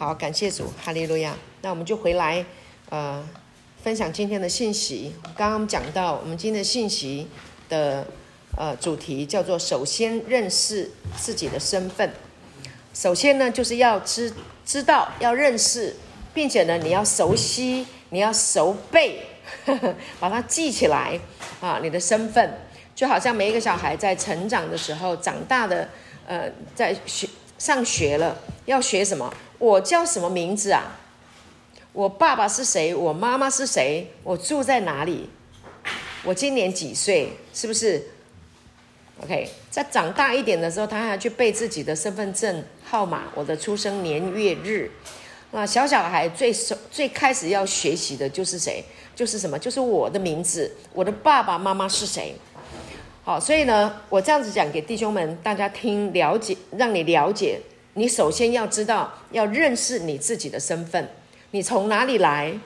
好，感谢主，哈利路亚。那我们就回来，呃，分享今天的信息。刚刚讲到，我们今天的信息的呃主题叫做“首先认识自己的身份”。首先呢，就是要知知道，要认识，并且呢，你要熟悉，你要熟背，呵 呵把它记起来啊，你的身份。就好像每一个小孩在成长的时候，长大的，呃，在学上学了，要学什么？我叫什么名字啊？我爸爸是谁？我妈妈是谁？我住在哪里？我今年几岁？是不是？OK，在长大一点的时候，他还要去背自己的身份证号码，我的出生年月日。那小小孩最首最开始要学习的就是谁？就是什么？就是我的名字，我的爸爸妈妈是谁？好，所以呢，我这样子讲给弟兄们大家听，了解，让你了解。你首先要知道，要认识你自己的身份。你从哪里来？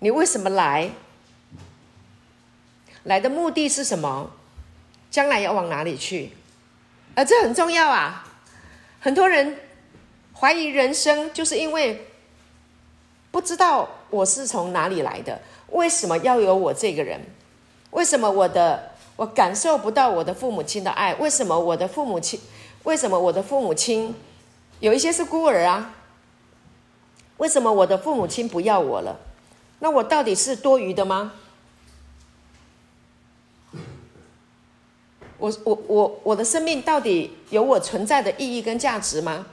你为什么来？来的目的是什么？将来要往哪里去？而这很重要啊！很多人怀疑人生，就是因为不知道我是从哪里来的。为什么要有我这个人？为什么我的我感受不到我的父母亲的爱？为什么我的父母亲？为什么我的父母亲有一些是孤儿啊？为什么我的父母亲不要我了？那我到底是多余的吗？我我我我的生命到底有我存在的意义跟价值吗？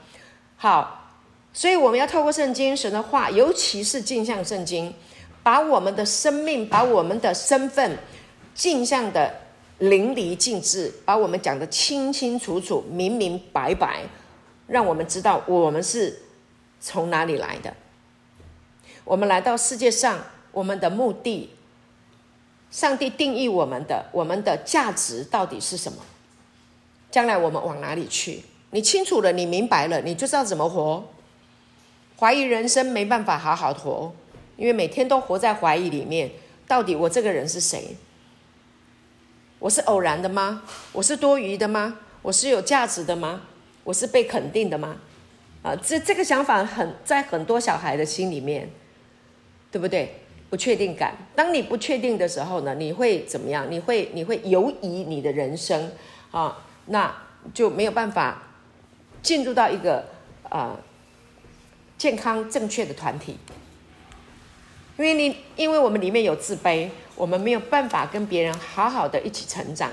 好，所以我们要透过圣经神的话，尤其是镜像圣经，把我们的生命，把我们的身份。镜像的淋漓尽致，把我们讲得清清楚楚、明明白白，让我们知道我们是从哪里来的。我们来到世界上，我们的目的，上帝定义我们的，我们的价值到底是什么？将来我们往哪里去？你清楚了，你明白了，你就知道怎么活。怀疑人生没办法好好活，因为每天都活在怀疑里面。到底我这个人是谁？我是偶然的吗？我是多余的吗？我是有价值的吗？我是被肯定的吗？啊，这这个想法很在很多小孩的心里面，对不对？不确定感。当你不确定的时候呢，你会怎么样？你会你会犹疑你的人生啊，那就没有办法进入到一个啊健康正确的团体。因为你，因为我们里面有自卑，我们没有办法跟别人好好的一起成长。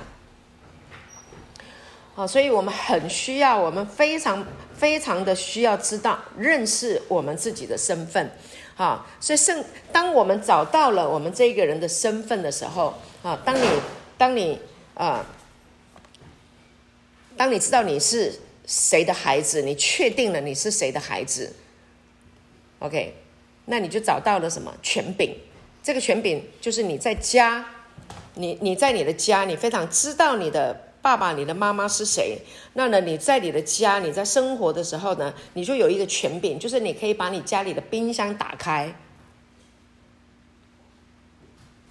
好，所以我们很需要，我们非常非常的需要知道、认识我们自己的身份。好，所以圣，当我们找到了我们这个人的身份的时候，啊，当你，当你，啊，当你知道你是谁的孩子，你确定了你是谁的孩子，OK。那你就找到了什么权柄？这个权柄就是你在家，你你在你的家，你非常知道你的爸爸、你的妈妈是谁。那呢，你在你的家，你在生活的时候呢，你就有一个权柄，就是你可以把你家里的冰箱打开，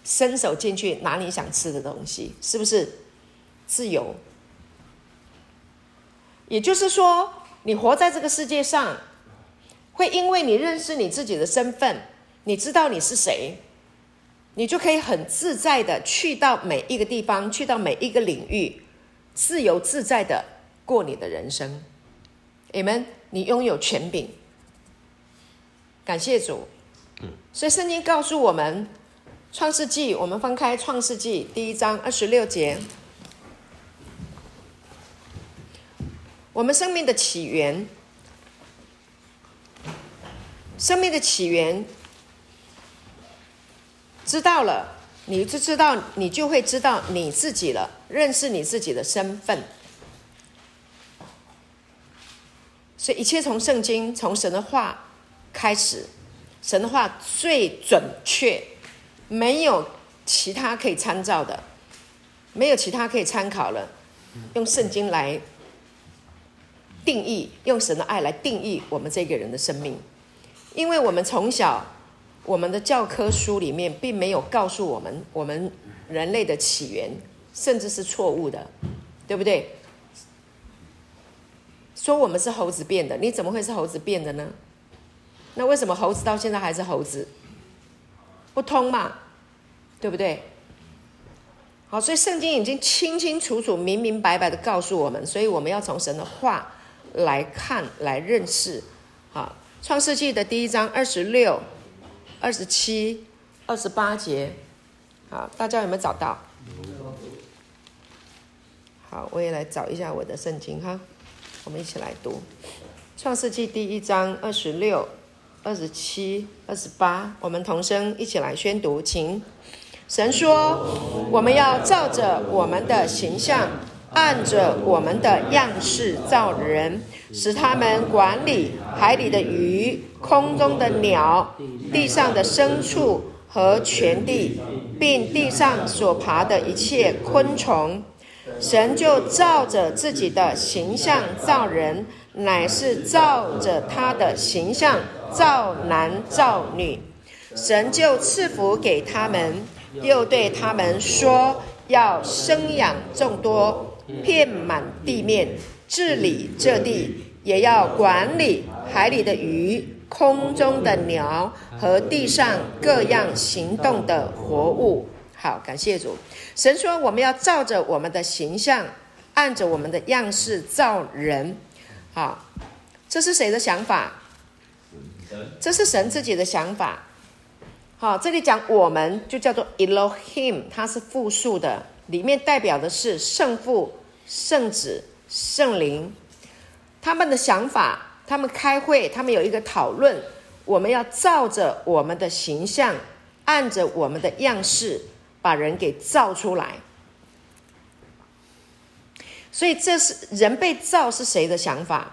伸手进去拿你想吃的东西，是不是自由？也就是说，你活在这个世界上。会因为你认识你自己的身份，你知道你是谁，你就可以很自在的去到每一个地方，去到每一个领域，自由自在的过你的人生。你们，你拥有权柄，感谢主。所以圣经告诉我们，《创世纪》，我们翻开《创世纪》第一章二十六节，我们生命的起源。生命的起源，知道了，你就知道，你就会知道你自己了，认识你自己的身份。所以一切从圣经、从神的话开始，神的话最准确，没有其他可以参照的，没有其他可以参考了。用圣经来定义，用神的爱来定义我们这个人的生命。因为我们从小，我们的教科书里面并没有告诉我们，我们人类的起源甚至是错误的，对不对？说我们是猴子变的，你怎么会是猴子变的呢？那为什么猴子到现在还是猴子？不通嘛，对不对？好，所以圣经已经清清楚楚、明明白白的告诉我们，所以我们要从神的话来看、来认识。好，创世纪的第一章二十六、二十七、二十八节，好，大家有没有找到？好，我也来找一下我的圣经哈，我们一起来读创世纪第一章二十六。二十七、二十八，我们同声一起来宣读，请。神说：“我们要照着我们的形象，按着我们的样式造人，使他们管理海里的鱼、空中的鸟、地上的牲畜和全地，并地上所爬的一切昆虫。”神就照着自己的形象造人，乃是照着他的形象。造男造女，神就赐福给他们，又对他们说：要生养众多，遍满地面，治理这地，也要管理海里的鱼、空中的鸟和地上各样行动的活物。好，感谢主。神说：我们要照着我们的形象，按着我们的样式造人。好，这是谁的想法？这是神自己的想法，好，这里讲我们就叫做 Elohim，它是复数的，里面代表的是圣父、圣子、圣灵，他们的想法，他们开会，他们有一个讨论，我们要照着我们的形象，按着我们的样式，把人给造出来。所以这是人被造是谁的想法？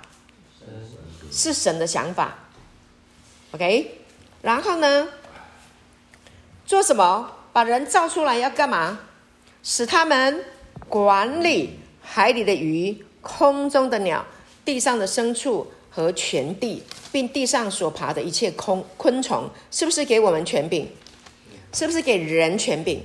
是神的想法。OK，然后呢？做什么？把人造出来要干嘛？使他们管理海里的鱼、空中的鸟、地上的牲畜和全地，并地上所爬的一切空昆虫，是不是给我们权柄？是不是给人权柄？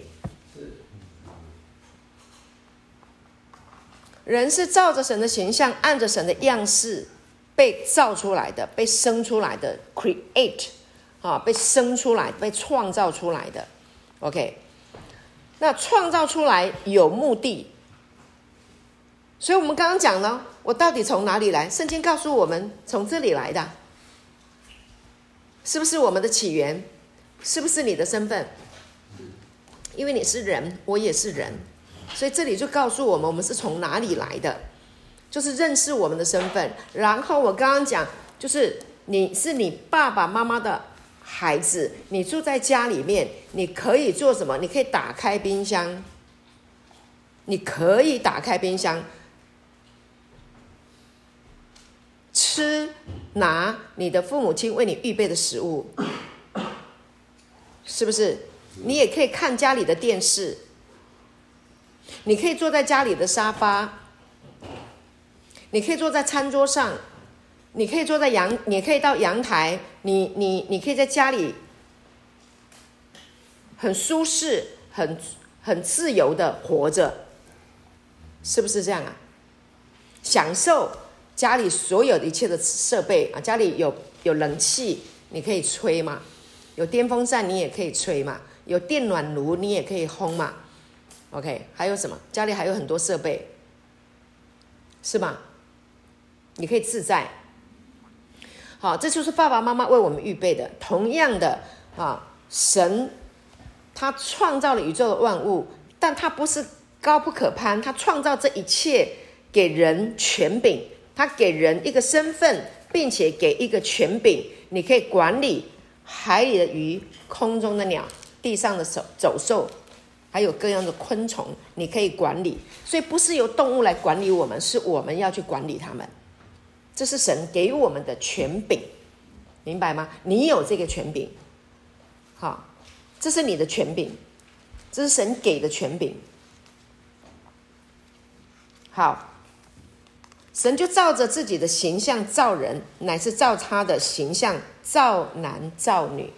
人是照着神的形象，按着神的样式。被造出来的，被生出来的，create，啊，被生出来，被创造出来的，OK，那创造出来有目的，所以我们刚刚讲了，我到底从哪里来？圣经告诉我们，从这里来的，是不是我们的起源？是不是你的身份？因为你是人，我也是人，所以这里就告诉我们，我们是从哪里来的。就是认识我们的身份，然后我刚刚讲，就是你是你爸爸妈妈的孩子，你住在家里面，你可以做什么？你可以打开冰箱，你可以打开冰箱，吃拿你的父母亲为你预备的食物，是不是？你也可以看家里的电视，你可以坐在家里的沙发。你可以坐在餐桌上，你可以坐在阳，你可以到阳台，你你你可以在家里很舒适、很很自由的活着，是不是这样啊？享受家里所有的一切的设备啊，家里有有冷气，你可以吹嘛；有电风扇，你也可以吹嘛；有电暖炉，你也可以烘嘛。OK，还有什么？家里还有很多设备，是吗？你可以自在，好，这就是爸爸妈妈为我们预备的。同样的啊，神他创造了宇宙的万物，但他不是高不可攀，他创造这一切给人权柄，他给人一个身份，并且给一个权柄，你可以管理海里的鱼、空中的鸟、地上的走走兽，还有各样的昆虫，你可以管理。所以不是由动物来管理我们，是我们要去管理他们。这是神给我们的权柄，明白吗？你有这个权柄，好，这是你的权柄，这是神给的权柄。好，神就照着自己的形象造人，乃是照他的形象造男造女。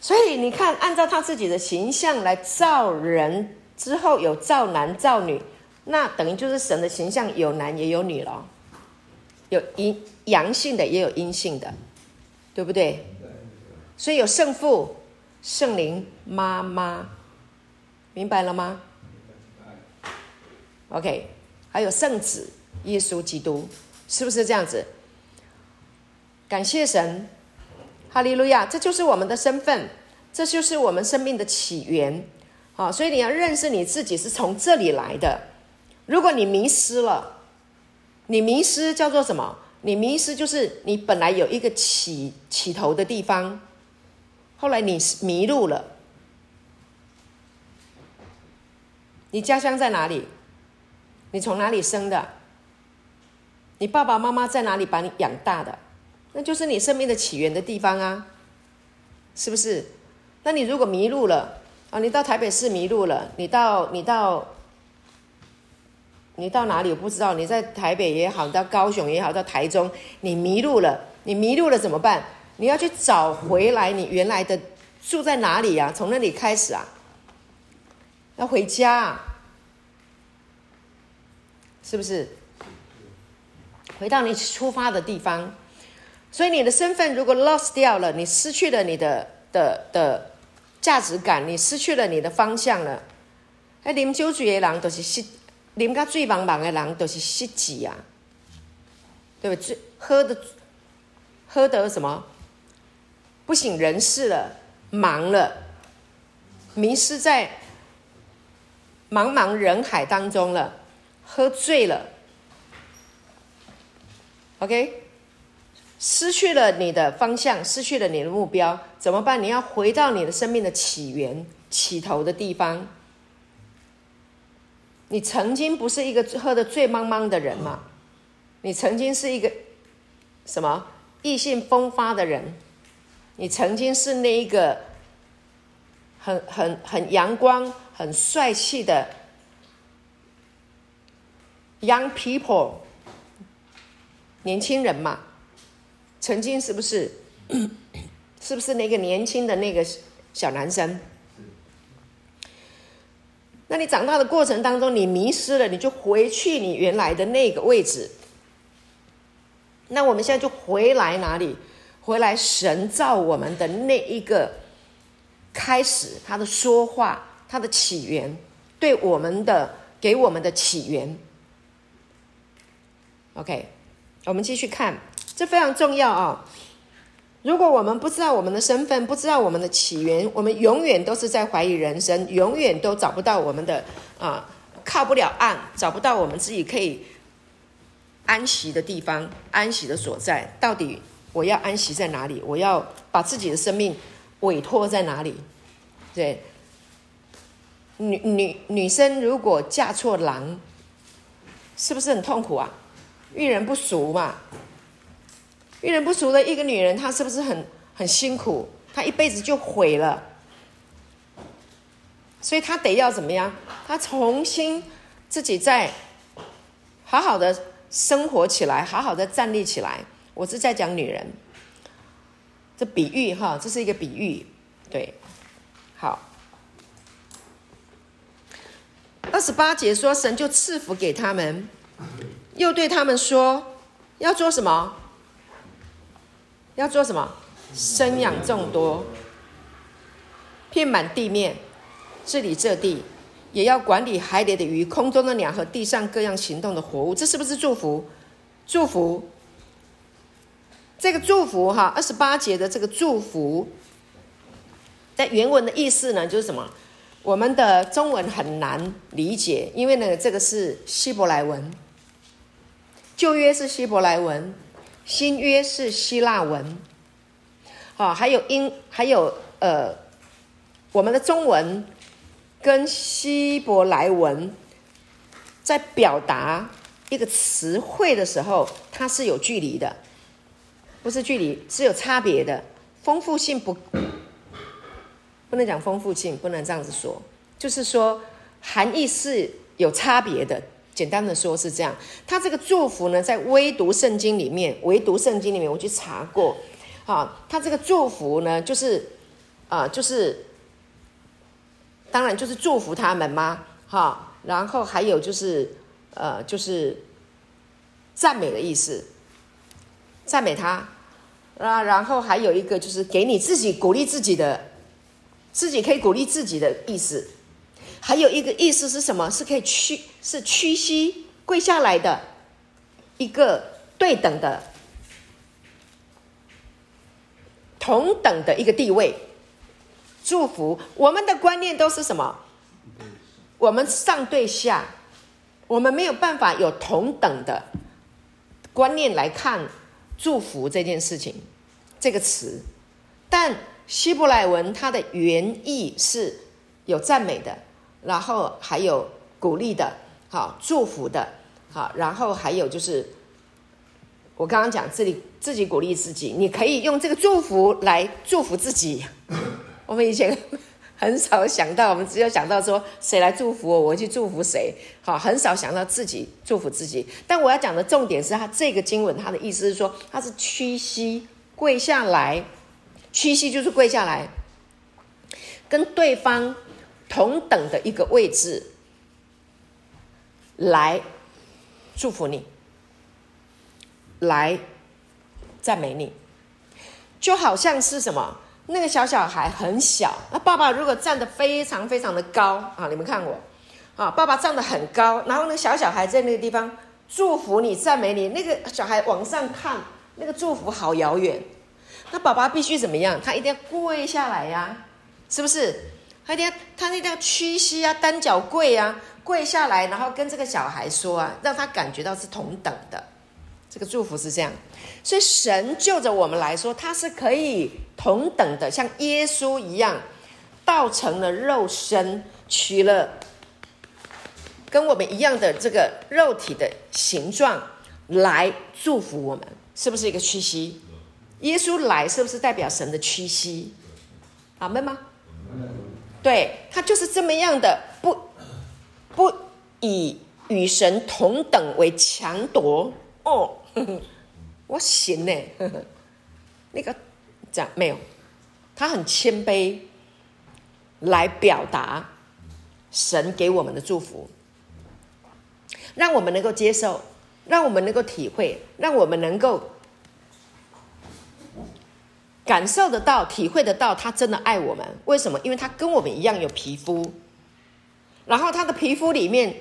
所以你看，按照他自己的形象来造人之后，有造男造女。那等于就是神的形象有男也有女了，有阴阳性的也有阴性的，对不对？所以有圣父、圣灵、妈妈，明白了吗？OK，还有圣子耶稣基督，是不是这样子？感谢神，哈利路亚！这就是我们的身份，这就是我们生命的起源。好，所以你要认识你自己是从这里来的。如果你迷失了，你迷失叫做什么？你迷失就是你本来有一个起起头的地方，后来你迷路了。你家乡在哪里？你从哪里生的？你爸爸妈妈在哪里把你养大的？那就是你生命的起源的地方啊，是不是？那你如果迷路了啊，你到台北市迷路了，你到你到你到哪里我不知道，你在台北也好，到高雄也好，到台中，你迷路了，你迷路了怎么办？你要去找回来你原来的住在哪里啊？从那里开始啊，要回家，是不是？回到你出发的地方。所以你的身份如果 lost 掉了，你失去了你的的的价值感，你失去了你的方向了。哎，啉酒醉的人都是失，啉到醉茫茫的人都是失志啊，对不对？喝的喝的什么？不省人事了，忙了，迷失在茫茫人海当中了，喝醉了。OK。失去了你的方向，失去了你的目标，怎么办？你要回到你的生命的起源、起头的地方。你曾经不是一个喝的醉茫茫的人吗？你曾经是一个什么意气风发的人？你曾经是那一个很很很阳光、很帅气的 young people 年轻人嘛？曾经是不是？是不是那个年轻的那个小男生？那你长大的过程当中，你迷失了，你就回去你原来的那个位置。那我们现在就回来哪里？回来神造我们的那一个开始，他的说话，他的起源，对我们的给我们的起源。OK，我们继续看。这非常重要啊！如果我们不知道我们的身份，不知道我们的起源，我们永远都是在怀疑人生，永远都找不到我们的啊，靠不了岸，找不到我们自己可以安息的地方，安息的所在。到底我要安息在哪里？我要把自己的生命委托在哪里？对，女女女生如果嫁错郎，是不是很痛苦啊？遇人不淑嘛。遇人不淑的一个女人，她是不是很很辛苦？她一辈子就毁了，所以她得要怎么样？她重新自己再好好的生活起来，好好的站立起来。我是在讲女人，这比喻哈，这是一个比喻，对，好。二十八节说，神就赐福给他们，又对他们说，要做什么？要做什么？生养众多，遍满地面，治理这地，也要管理海里的鱼、空中的鸟和地上各样行动的活物。这是不是祝福？祝福。这个祝福哈，二十八节的这个祝福，在原文的意思呢，就是什么？我们的中文很难理解，因为呢，这个是希伯来文，旧约是希伯来文。新约是希腊文，好，还有英，还有呃，我们的中文跟希伯来文在表达一个词汇的时候，它是有距离的，不是距离，是有差别的，丰富性不，不能讲丰富性，不能这样子说，就是说含义是有差别的。简单的说是这样，他这个祝福呢，在微读圣经里面，唯读圣经里面，我去查过，啊，他这个祝福呢，就是，啊，就是，当然就是祝福他们吗？哈，然后还有就是呃，就是赞美的意思，赞美他啊，然后还有一个就是给你自己鼓励自己的，自己可以鼓励自己的意思。还有一个意思是什么？是可以屈，是屈膝跪下来的一个对等的、同等的一个地位。祝福我们的观念都是什么？我们上对下，我们没有办法有同等的观念来看祝福这件事情这个词。但希伯来文它的原意是有赞美的。然后还有鼓励的，好祝福的，好，然后还有就是，我刚刚讲自己自己鼓励自己，你可以用这个祝福来祝福自己。我们以前很少想到，我们只有想到说谁来祝福我，我去祝福谁，好，很少想到自己祝福自己。但我要讲的重点是他这个经文，他的意思是说他是屈膝跪下来，屈膝就是跪下来，跟对方。同等的一个位置，来祝福你，来赞美你，就好像是什么？那个小小孩很小，那爸爸如果站得非常非常的高啊，你们看我啊，爸爸站得很高，然后那个小小孩在那个地方祝福你、赞美你，那个小孩往上看，那个祝福好遥远，那爸爸必须怎么样？他一定要跪下来呀、是不是？他那他那叫屈膝啊，单脚跪啊，跪下来，然后跟这个小孩说啊，让他感觉到是同等的。这个祝福是这样，所以神就着我们来说，他是可以同等的，像耶稣一样，道成了肉身，取了跟我们一样的这个肉体的形状来祝福我们，是不是一个屈膝？耶稣来是不是代表神的屈膝？阿们吗？对，他就是这么样的，不不以与神同等为强夺哦，我行呢，那个讲没有，他很谦卑，来表达神给我们的祝福，让我们能够接受，让我们能够体会，让我们能够。感受得到，体会得到，他真的爱我们。为什么？因为他跟我们一样有皮肤，然后他的皮肤里面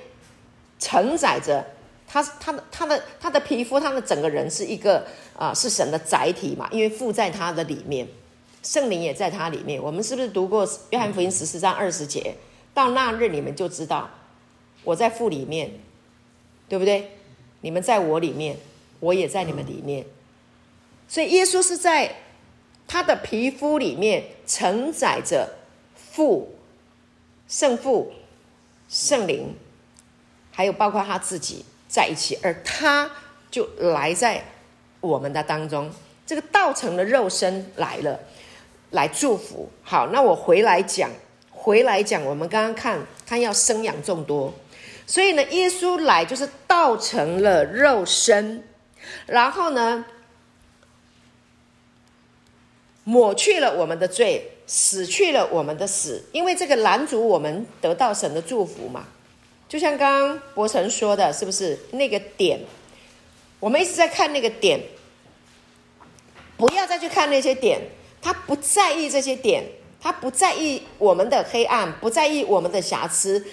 承载着他，他的他的他的皮肤，他的整个人是一个啊、是神的载体嘛。因为附在他的里面，圣灵也在他里面。我们是不是读过约翰福音十四章二十节？到那日你们就知道我在父里面，对不对？你们在我里面，我也在你们里面。所以耶稣是在。他的皮肤里面承载着父、圣父、圣灵，还有包括他自己在一起，而他就来在我们的当中。这个道成了肉身来了，来祝福。好，那我回来讲，回来讲，我们刚刚看他要生养众多，所以呢，耶稣来就是道成了肉身，然后呢。抹去了我们的罪，死去了我们的死，因为这个拦阻我们得到神的祝福嘛。就像刚刚伯承说的，是不是那个点？我们一直在看那个点，不要再去看那些点。他不在意这些点，他不在意我们的黑暗，不在意我们的瑕疵，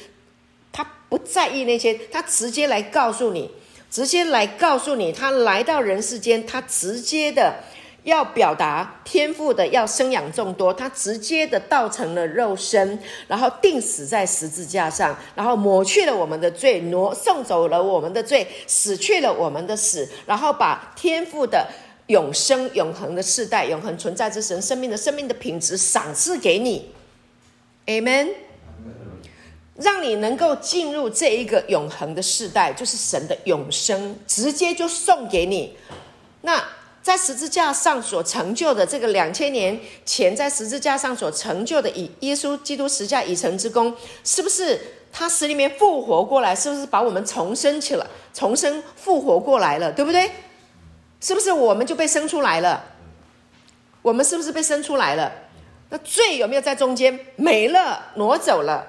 他不在意那些，他直接来告诉你，直接来告诉你，他来到人世间，他直接的。要表达天赋的要生养众多，他直接的道成了肉身，然后钉死在十字架上，然后抹去了我们的罪，挪送走了我们的罪，死去了我们的死，然后把天赋的永生永恒的世代、永恒存在之神生命的生命的品质赏赐给你，Amen，让你能够进入这一个永恒的世代，就是神的永生，直接就送给你，那。在十字架上所成就的这个两千年前，在十字架上所成就的以耶稣基督十架已成之功，是不是他死里面复活过来？是不是把我们重生起了，重生复活过来了？对不对？是不是我们就被生出来了？我们是不是被生出来了？那罪有没有在中间？没了，挪走了。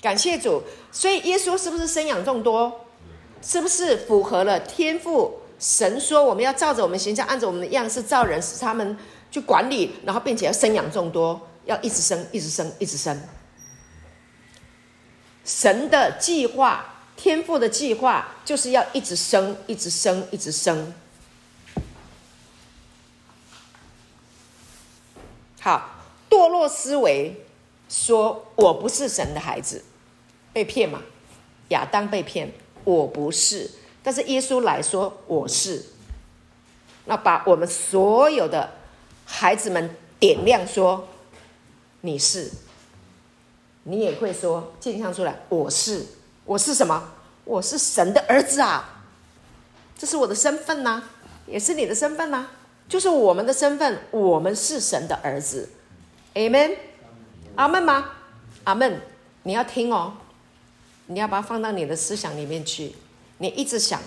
感谢主。所以耶稣是不是生养众多？是不是符合了天赋神说我们要照着我们形象，按着我们的样式造人，使他们去管理，然后并且要生养众多，要一直生，一直生，一直生。神的计划，天赋的计划，就是要一直生，一直生，一直生。好，堕落思维说我不是神的孩子，被骗嘛？亚当被骗，我不是。但是耶稣来说我是，那把我们所有的孩子们点亮，说你是。你也会说，镜像出来，我是，我是什么？我是神的儿子啊！这是我的身份呐、也是你的身份呐、就是我们的身份，我们是神的儿子。Amen，阿门吗？阿门。你要听哦，你要把它放到你的思想里面去，你一直想，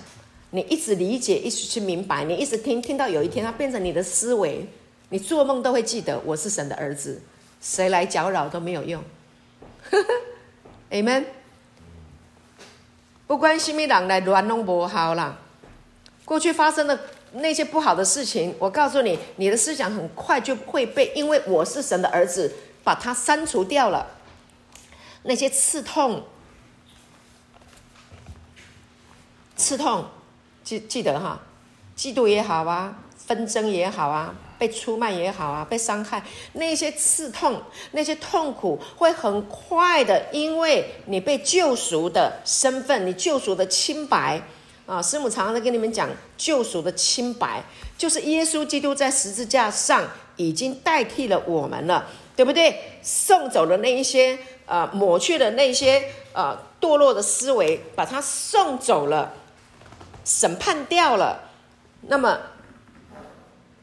你一直理解，一直去明白，你一直听，听到有一天它变成你的思维，你做梦都会记得，我是神的儿子，谁来搅扰都没有用。呵 呵，Amen。不关心咪人来乱弄不好啦。过去发生的那些不好的事情，我告诉你，你的思想很快就会被，因为我是神的儿子，把它删除掉了。那些刺痛，刺痛，记记得哈，嫉妒也好啊，纷争也好啊。被出卖也好啊，被伤害，那些刺痛，那些痛苦，会很快的，因为你被救赎的身份，你救赎的清白啊，师母常常在跟你们讲，救赎的清白，就是耶稣基督在十字架上已经代替了我们了，对不对？送走了那一些呃，抹去了那些呃堕落的思维，把它送走了，审判掉了，那么。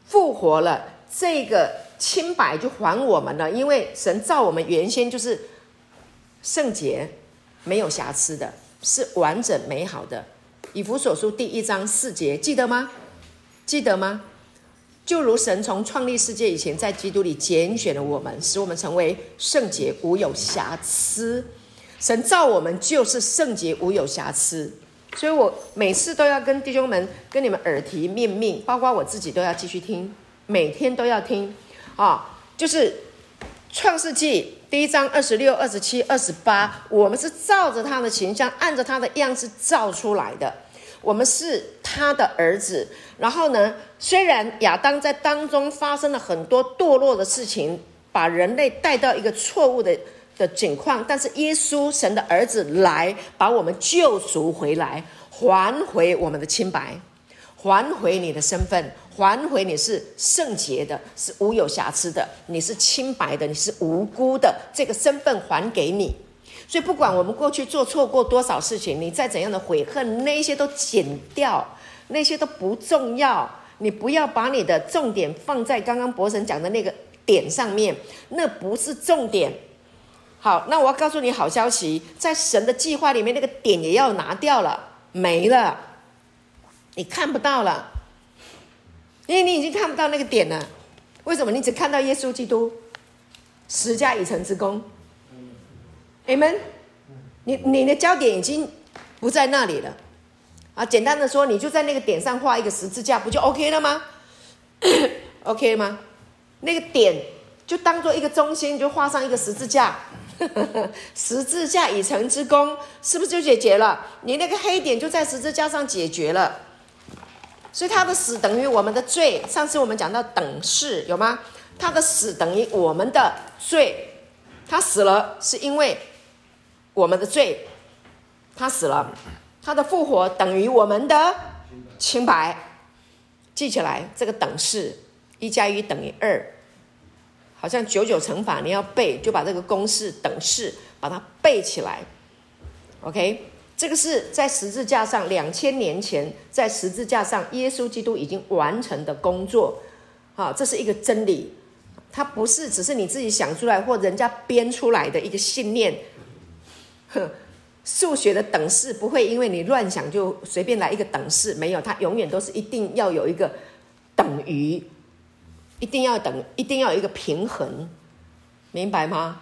复活了，这个清白就还我们了。因为神造我们原先就是圣洁、没有瑕疵的，是完整美好的。以弗所书第一章四节，记得吗？记得吗？就如神从创立世界以前，在基督里拣选了我们，使我们成为圣洁、无有瑕疵。神造我们就是圣洁、无有瑕疵。所以我每次都要跟弟兄们、跟你们耳提面命，包括我自己都要继续听，每天都要听，啊，就是创世纪第一章二十六、二十七、二十八，我们是照着他的形象，按着他的样子造出来的，我们是他的儿子。然后呢，虽然亚当在当中发生了很多堕落的事情，把人类带到一个错误的。的境况，但是耶稣神的儿子来把我们救赎回来，还回我们的清白，还回你的身份，还回你是圣洁的，是无有瑕疵的，你是清白的，你是无辜的，这个身份还给你。所以不管我们过去做错过多少事情，你再怎样的悔恨，那些都剪掉，那些都不重要。你不要把你的重点放在刚刚博神讲的那个点上面，那不是重点。好，那我要告诉你好消息，在神的计划里面，那个点也要拿掉了，没了，你看不到了，因为你已经看不到那个点了。为什么？你只看到耶稣基督十架已成之功，Amen。你你的焦点已经不在那里了啊！简单的说，你就在那个点上画一个十字架，不就 OK 了吗？OK 吗？那个点就当做一个中心，就画上一个十字架。十字架已成之功，是不是就解决了？你那个黑点就在十字架上解决了，所以他的死等于我们的罪。上次我们讲到等式有吗？他的死等于我们的罪，他死了是因为我们的罪，他死了。他的复活等于我们的清白。记起来这个等式，一加一等于二。好像九九乘法，你要背，就把这个公式等式把它背起来。OK，这个是在十字架上两千年前，在十字架上耶稣基督已经完成的工作。好，这是一个真理，它不是只是你自己想出来或人家编出来的一个信念。哼，数学的等式不会因为你乱想就随便来一个等式，没有，它永远都是一定要有一个等于。一定要等，一定要有一个平衡，明白吗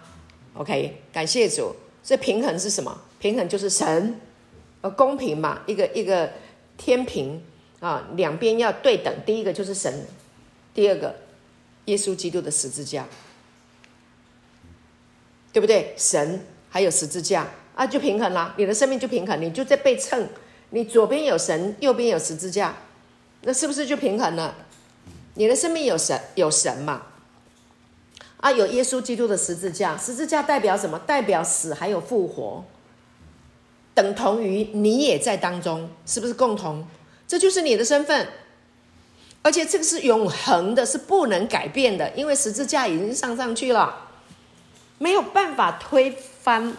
？OK，感谢主。所以平衡是什么？平衡就是神，呃，公平嘛，一个一个天平啊，两边要对等。第一个就是神，第二个耶稣基督的十字架，对不对？神还有十字架啊，就平衡了，你的生命就平衡，你就在被称，你左边有神，右边有十字架，那是不是就平衡了？你的生命有神，有神嘛？啊，有耶稣基督的十字架，十字架代表什么？代表死还有复活，等同于你也在当中，是不是共同？这就是你的身份，而且这个是永恒的，是不能改变的，因为十字架已经上上去了，没有办法推翻，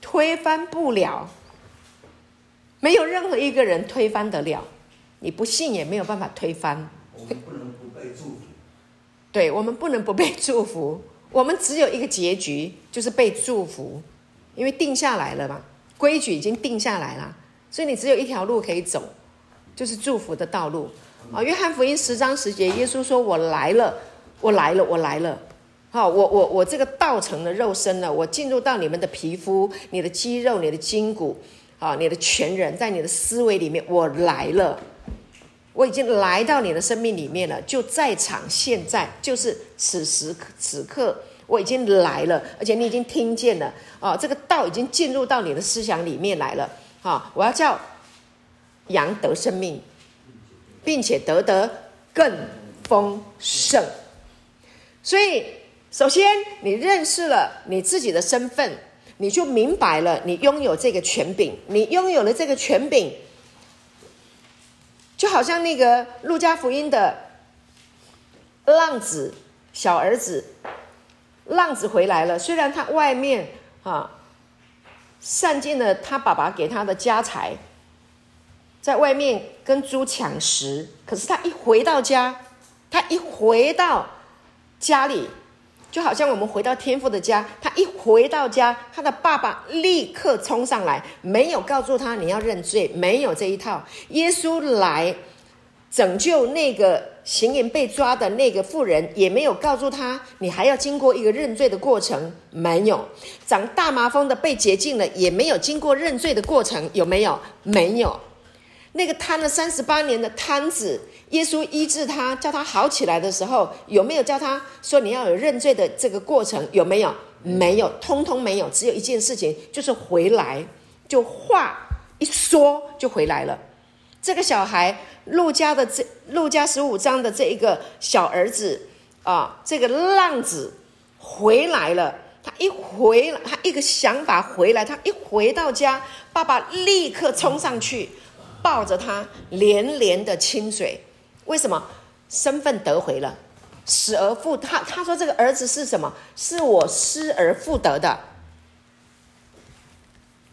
推翻不了，没有任何一个人推翻得了，你不信也没有办法推翻。我们不能不被祝福。对，我们不能不被祝福，我们只有一个结局，就是被祝福，因为定下来了嘛，规矩已经定下来了，所以你只有一条路可以走，就是祝福的道路啊。约翰福音十章十节，耶稣说：“我来了，我来了，我来了。”好，我我我这个道成的肉身了，我进入到你们的皮肤、你的肌肉、你的筋骨啊，你的全人，在你的思维里面，我来了。我已经来到你的生命里面了，就在场，现在就是此时此刻，我已经来了，而且你已经听见了啊，这个道已经进入到你的思想里面来了啊！我要叫羊得生命，并且得得更丰盛。所以，首先你认识了你自己的身份，你就明白了你拥有这个权柄，你拥有了这个权柄。就好像那个路加福音的浪子小儿子，浪子回来了。虽然他外面啊散尽了他爸爸给他的家财，在外面跟猪抢食，可是他一回到家，他一回到家里。就好像我们回到天父的家，他一回到家，他的爸爸立刻冲上来，没有告诉他你要认罪，没有这一套。耶稣来拯救那个行淫被抓的那个妇人，也没有告诉他你还要经过一个认罪的过程，没有。长大麻风的被洁净了，也没有经过认罪的过程，有没有？没有。那个瘫了三十八年的瘫子，耶稣医治他，叫他好起来的时候，有没有叫他说你要有认罪的这个过程？有没有？没有，通通没有。只有一件事情，就是回来，就话一说就回来了。这个小孩，路加的这路加十五章的这一个小儿子啊，这个浪子回来了。他一回来，他一个想法回来，他一回到家，爸爸立刻冲上去。抱着他连连的亲嘴，为什么？身份得回了，死而复他。他说这个儿子是什么？是我失而复得的，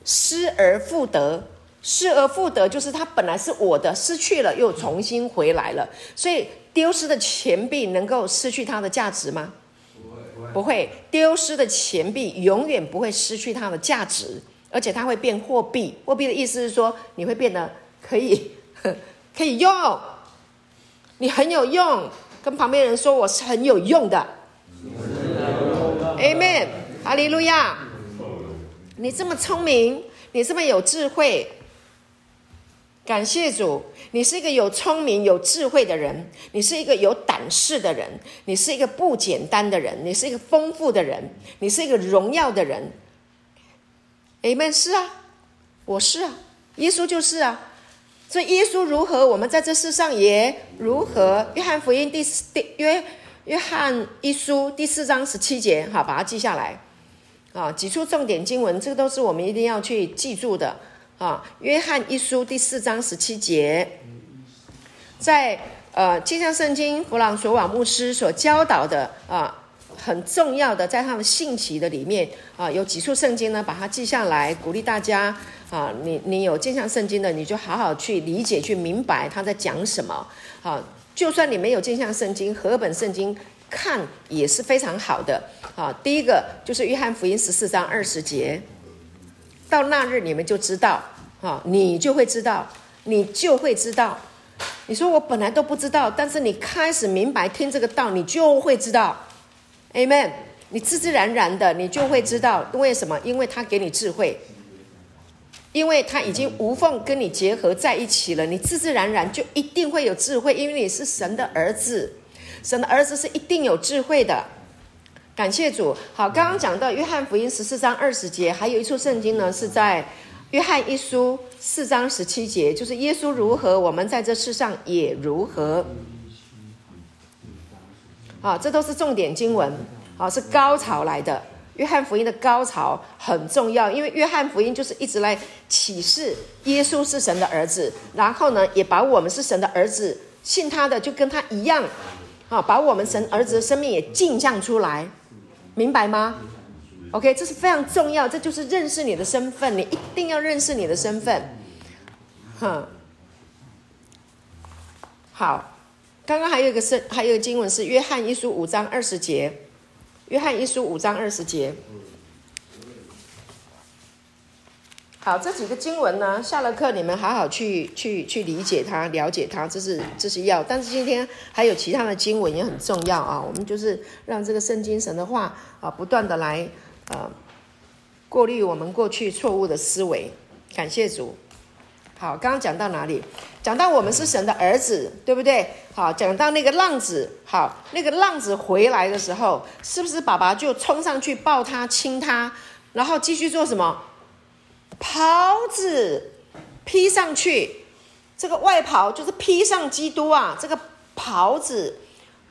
失而复得，失而复得就是他本来是我的，失去了又重新回来了。所以丢失的钱币能够失去它的价值吗？不会，不会。丢失的钱币永远不会失去它的价值，而且它会变货币。货币的意思是说你会变得。可以，可以用，你很有用。跟旁边人说，我是很有用的。Amen，哈利路亚。你这么聪明，你这么有智慧，感谢主。你是一个有聪明、有智慧的人，你是一个有胆识的人，你是一个不简单的人，你是一个丰富的人，你是一个荣耀的人。Amen，是啊，我是啊，耶稣就是啊。所以耶稣如何，我们在这世上也如何。约翰福音第四第约约翰一书第四章十七节，好，把它记下来啊。几处重点经文，这个都是我们一定要去记住的啊。约翰一书第四章十七节，在呃，镜像圣经弗朗索瓦牧师所教导的啊。很重要的，在他们信息的里面啊，有几处圣经呢，把它记下来，鼓励大家啊，你你有镜像圣经的，你就好好去理解、去明白他在讲什么。啊，就算你没有镜像圣经，和本圣经看也是非常好的。啊，第一个就是约翰福音十四章二十节，到那日你们就知道，啊，你就会知道，你就会知道。你说我本来都不知道，但是你开始明白听这个道，你就会知道。Amen，你自自然然的你就会知道为什么？因为他给你智慧，因为他已经无缝跟你结合在一起了，你自自然然就一定会有智慧，因为你是神的儿子，神的儿子是一定有智慧的。感谢主。好，刚刚讲到约翰福音十四章二十节，还有一处圣经呢，是在约翰一书四章十七节，就是耶稣如何，我们在这世上也如何。啊，这都是重点经文，啊，是高潮来的。约翰福音的高潮很重要，因为约翰福音就是一直来启示耶稣是神的儿子，然后呢，也把我们是神的儿子，信他的就跟他一样，啊，把我们神儿子的生命也镜像出来。明白吗？OK，这是非常重要，这就是认识你的身份，你一定要认识你的身份。哼，好，刚刚还有一个是，还有一个经文是约翰一书五章二十节，约翰一书五章二十节。好，这几个经文呢，下了课你们好好去去去理解它，了解它，这是这是要。但是今天还有其他的经文也很重要啊，我们就是让这个圣经神的话啊，不断的来呃过滤我们过去错误的思维。感谢主。好，刚刚讲到哪里？讲到我们是神的儿子，对不对？好，讲到那个浪子，好，那个浪子回来的时候，是不是爸爸就冲上去抱他亲他，然后继续做什么？袍子披上去，这个外袍就是披上基督啊！这个袍子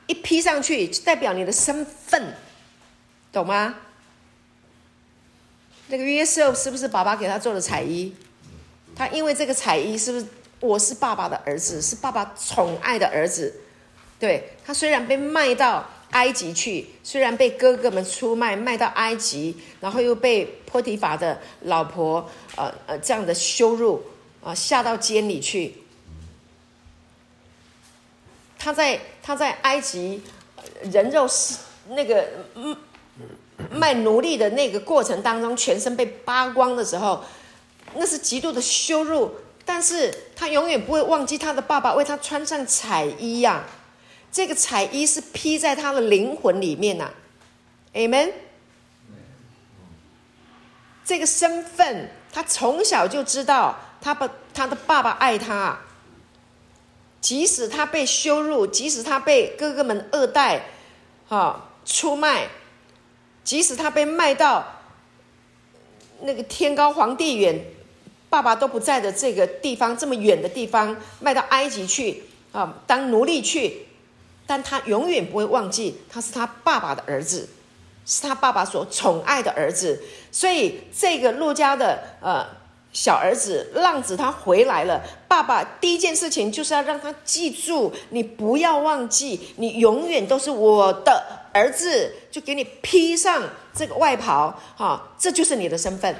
一披上去，代表你的身份，懂吗？那个约瑟是不是爸爸给他做的彩衣？他因为这个彩衣，是不是我是爸爸的儿子，是爸爸宠爱的儿子？对，他虽然被卖到。埃及去，虽然被哥哥们出卖，卖到埃及，然后又被波提法的老婆，呃呃，这样的羞辱，啊、呃，下到监里去。他在他在埃及人肉是那个嗯卖奴隶的那个过程当中，全身被扒光的时候，那是极度的羞辱，但是他永远不会忘记他的爸爸为他穿上彩衣呀、啊。这个彩衣是披在他的灵魂里面呐，Amen。这个身份，他从小就知道，他爸他的爸爸爱他，即使他被羞辱，即使他被哥哥们二代，哈，出卖，即使他被卖到那个天高皇帝远，爸爸都不在的这个地方，这么远的地方，卖到埃及去啊，当奴隶去。但他永远不会忘记，他是他爸爸的儿子，是他爸爸所宠爱的儿子。所以，这个路加的呃小儿子浪子他回来了，爸爸第一件事情就是要让他记住，你不要忘记，你永远都是我的儿子，就给你披上这个外袍，哈、这就是你的身份。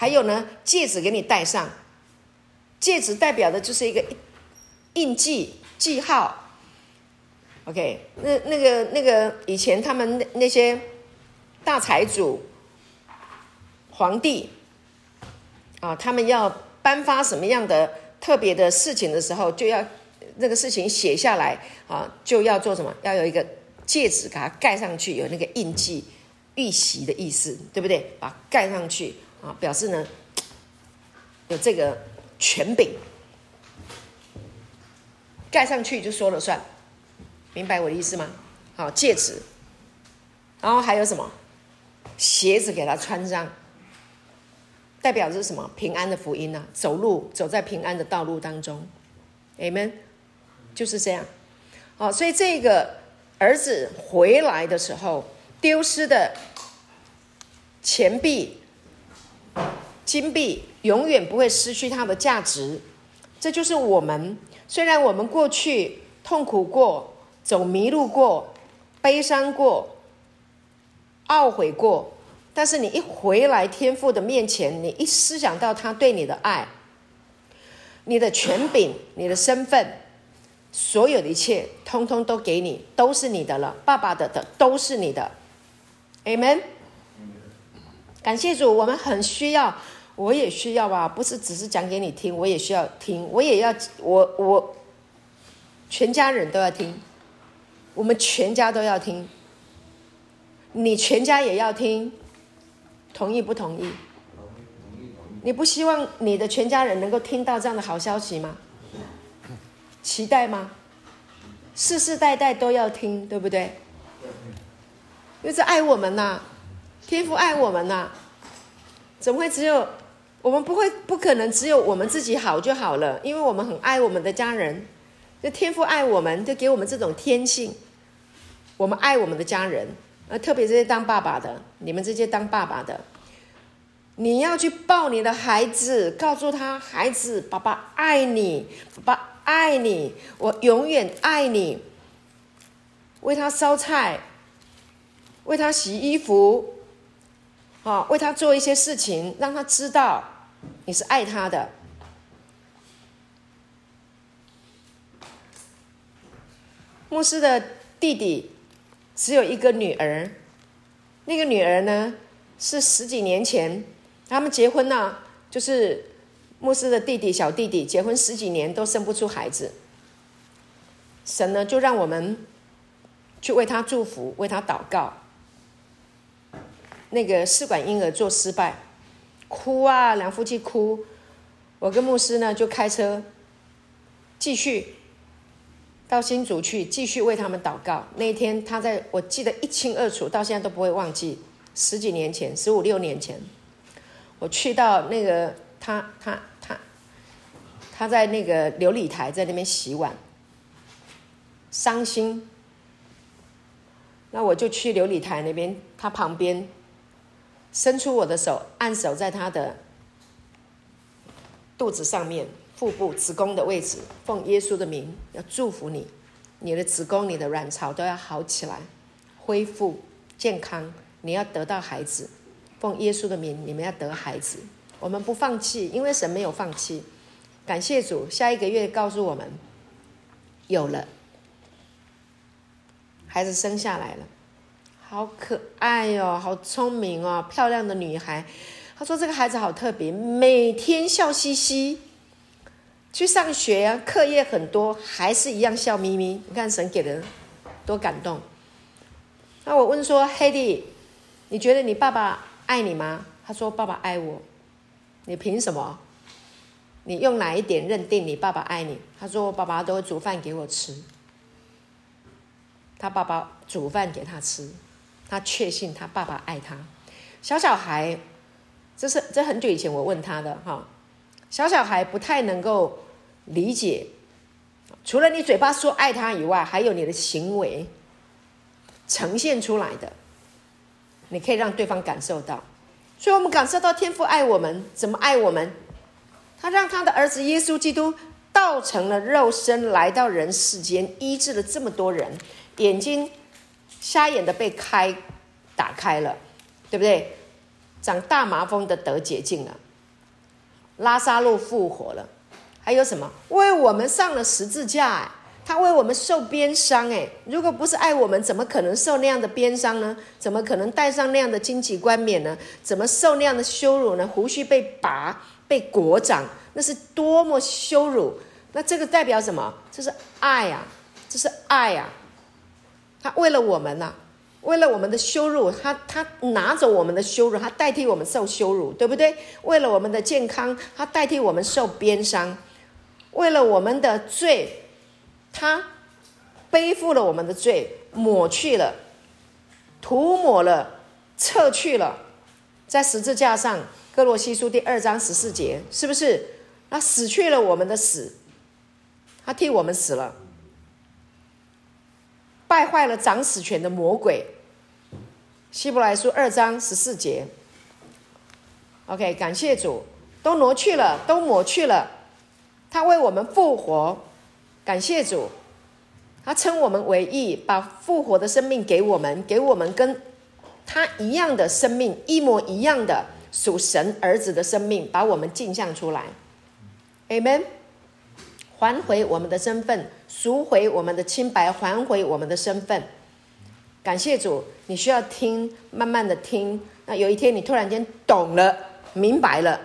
还有呢，戒指给你戴上，戒指代表的就是一个印记记号。OK，那那个那个以前他们那那些大财主、皇帝啊，他们要颁发什么样的特别的事情的时候，就要那个事情写下来啊，就要做什么？要有一个戒指给它盖上去，有那个印记、玉玺的意思，对不对？把盖上去啊，表示呢有这个权柄，盖上去就说了算。明白我的意思吗？好，戒指，然后还有什么？鞋子给他穿上，代表着什么？平安的福音呢、走路走在平安的道路当中，Amen，就是这样。好，所以这个儿子回来的时候，丢失的钱币、金币永远不会失去它的价值。这就是我们，虽然我们过去痛苦过。走迷路过，悲伤过，懊悔过，但是你一回来天父的面前，你一思想到他对你的爱，你的权柄，你的身份，所有的一切，通通都给你，都是你的了。爸爸的的都是你的，Amen。感谢主，我们很需要，我也需要啊，不是只是讲给你听，我也需要听，我也要，我我全家人都要听。我们全家都要听。你全家也要听，同意不同意？你不希望你的全家人能够听到这样的好消息吗？期待吗？世世代代都要听，对不对？因为这爱我们呐、天父爱我们呐、怎么会只有我们不会不可能只有我们自己好就好了？因为我们很爱我们的家人，就天父爱我们，就给我们这种天性，我们爱我们的家人，呃，特别这些当爸爸的，你们这些当爸爸的，你要去抱你的孩子，告诉他，孩子，爸爸爱你，爸爸爱你，我永远爱你，为他烧菜。为他洗衣服，好，为他做一些事情，让他知道你是爱他的。牧师的弟弟只有一个女儿，那个女儿呢，是十几年前他们结婚呢，就是牧师的弟弟小弟弟结婚十几年都生不出孩子，神呢就让我们去为他祝福，为他祷告。那个试管婴儿做失败，哭啊，两夫妻哭。我跟牧师呢就开车，继续到新竹去，继续为他们祷告。那一天，他在我记得一清二楚，到现在都不会忘记。十几年前，十五六年前，我去到那个他他他他在那个琉璃台在那边洗碗，伤心。那我就去琉璃台那边，他旁边。伸出我的手，按手在他的肚子上面、腹部、子宫的位置，奉耶稣的名，要祝福你，你的子宫、你的卵巢都要好起来，恢复健康。你要得到孩子，奉耶稣的名，你们要得孩子。我们不放弃，因为神没有放弃。感谢主，下一个月告诉我们，有了，孩子生下来了。好可爱哟，好聪明哦，漂亮的女孩。他说这个孩子好特别，每天笑嘻嘻，去上学啊，课业很多，还是一样笑眯眯。你看神给人多感动。那我问说，黑弟，你觉得你爸爸爱你吗？他说爸爸爱我。你凭什么？你用哪一点认定你爸爸爱你？他说我爸爸都会煮饭给我吃。他爸爸煮饭给他吃。他确信他爸爸爱他，小小孩，这是这很久以前我问他的哈，小小孩不太能够理解，除了你嘴巴说爱他以外，还有你的行为呈现出来的，你可以让对方感受到，所以我们感受到天父爱我们，怎么爱我们？他让他的儿子耶稣基督道成了肉身来到人世间，医治了这么多人，眼睛。瞎眼的被开，打开了，对不对？长大麻风的得洁净了，拉撒路复活了，还有什么？为我们上了十字架，哎，他为我们受鞭伤，哎，如果不是爱我们，怎么可能受那样的鞭伤呢？怎么可能戴上那样的荆棘冠冕呢？怎么受那样的羞辱呢？胡须被拔，被裹掌，那是多么羞辱！那这个代表什么？这是爱呀，这是爱呀。为了我们呐、为了我们的羞辱，他他拿走我们的羞辱，他代替我们受羞辱，对不对？为了我们的健康，他代替我们受鞭伤；为了我们的罪，他背负了我们的罪，抹去了，涂抹了，撤去了，在十字架上，歌罗西书第二章十四节，是不是？他死去了我们的死，他替我们死了。败坏了掌死权的魔鬼，希伯来书二章十四节。OK，感谢主，都挪去了，都抹去了。他为我们复活，感谢主，他称我们为义，把复活的生命给我们，给我们跟他一样的生命，一模一样的属神儿子的生命，把我们镜像出来。Amen。还回我们的身份，赎回我们的清白，还回我们的身份。感谢主，你需要听，慢慢的听。那有一天你突然间懂了，明白了，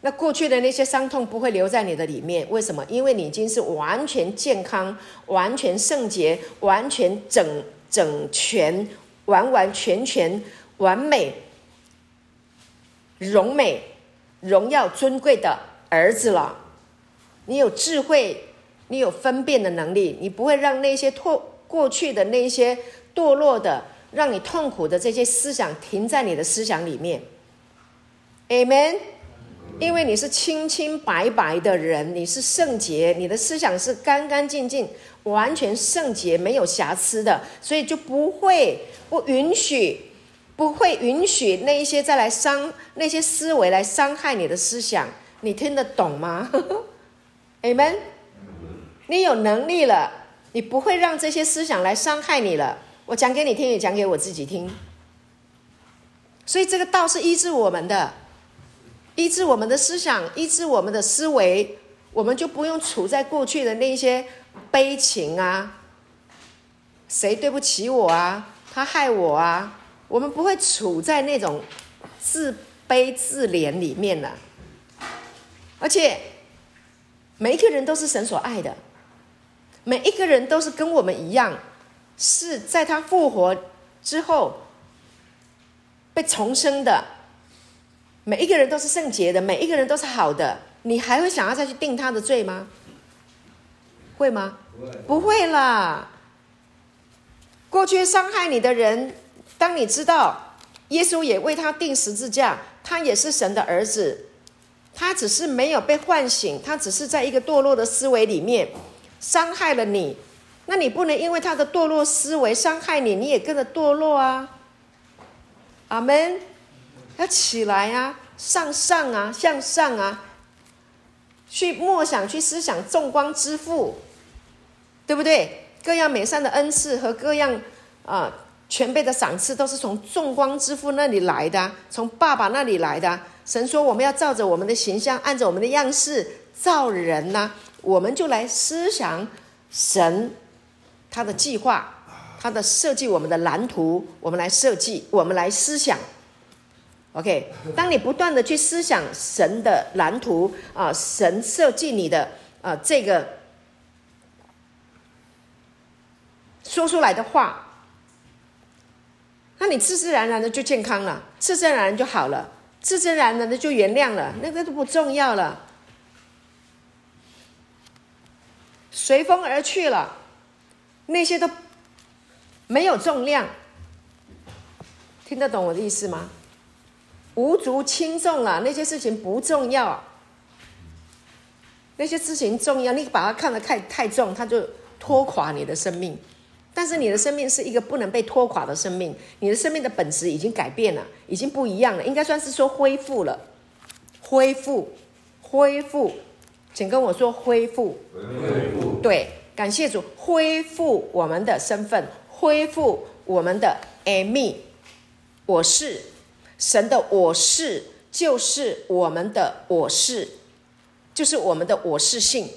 那过去的那些伤痛不会留在你的里面。为什么？因为你已经是完全健康、完全圣洁、完全整整全、完完全全完美、荣美、荣耀、尊贵的儿子了。你有智慧，你有分辨的能力，你不会让那些脱过去的那些堕落的、让你痛苦的这些思想停在你的思想里面。Amen。因为你是清清白白的人，你是圣洁，你的思想是干干净净、完全圣洁、没有瑕疵的，所以就不会不允许，不会允许那一些再来伤那些思维来伤害你的思想。你听得懂吗？Amen。你有能力了，你不会让这些思想来伤害你了。我讲给你听，也讲给我自己听。所以这个道是医治我们的。医治我们的思想，医治我们的思维，我们就不用处在过去的那些悲情啊，谁对不起我啊，他害我啊，我们不会处在那种自卑自怜里面了。而且，每一个人都是神所爱的，每一个人都是跟我们一样，是在他复活之后被重生的。每一个人都是圣洁的，每一个人都是好的，你还会想要再去定他的罪吗？会吗？不会，啦。过去伤害你的人，当你知道耶稣也为他定十字架，他也是神的儿子，他只是没有被唤醒，他只是在一个堕落的思维里面伤害了你，那你不能因为他的堕落思维伤害你，你也跟着堕落啊。阿门。要起来啊，向上啊，向上啊，去默想，去思想众光之父，对不对？各样美善的恩赐和各样啊、呃、全备的赏赐，都是从众光之父那里来的，从爸爸那里来的。神说，我们要照着我们的形象，按着我们的样式造人呐、我们就来思想神他的计划，他的设计，我们的蓝图，我们来设计，我们来思想。OK，当你不断的去思想神的蓝图啊，神设计你的啊这个说出来的话，那你自自然然的就健康了，自自然然就好了，自自然然的就原谅了，那个都不重要了，随风而去了，那些都没有重量，听得懂我的意思吗？无足轻重了，那些事情不重要。那些事情重要，你把它看得太太重，它就拖垮你的生命。但是你的生命是一个不能被拖垮的生命，你的生命的本质已经改变了，已经不一样了，应该算是说恢复了，恢复，恢复，请跟我说恢复，恢复，对，感谢主，恢复我们的身份，恢复我们的 Amy，我是。神的我是，就是我们的我是，就是我们的我是性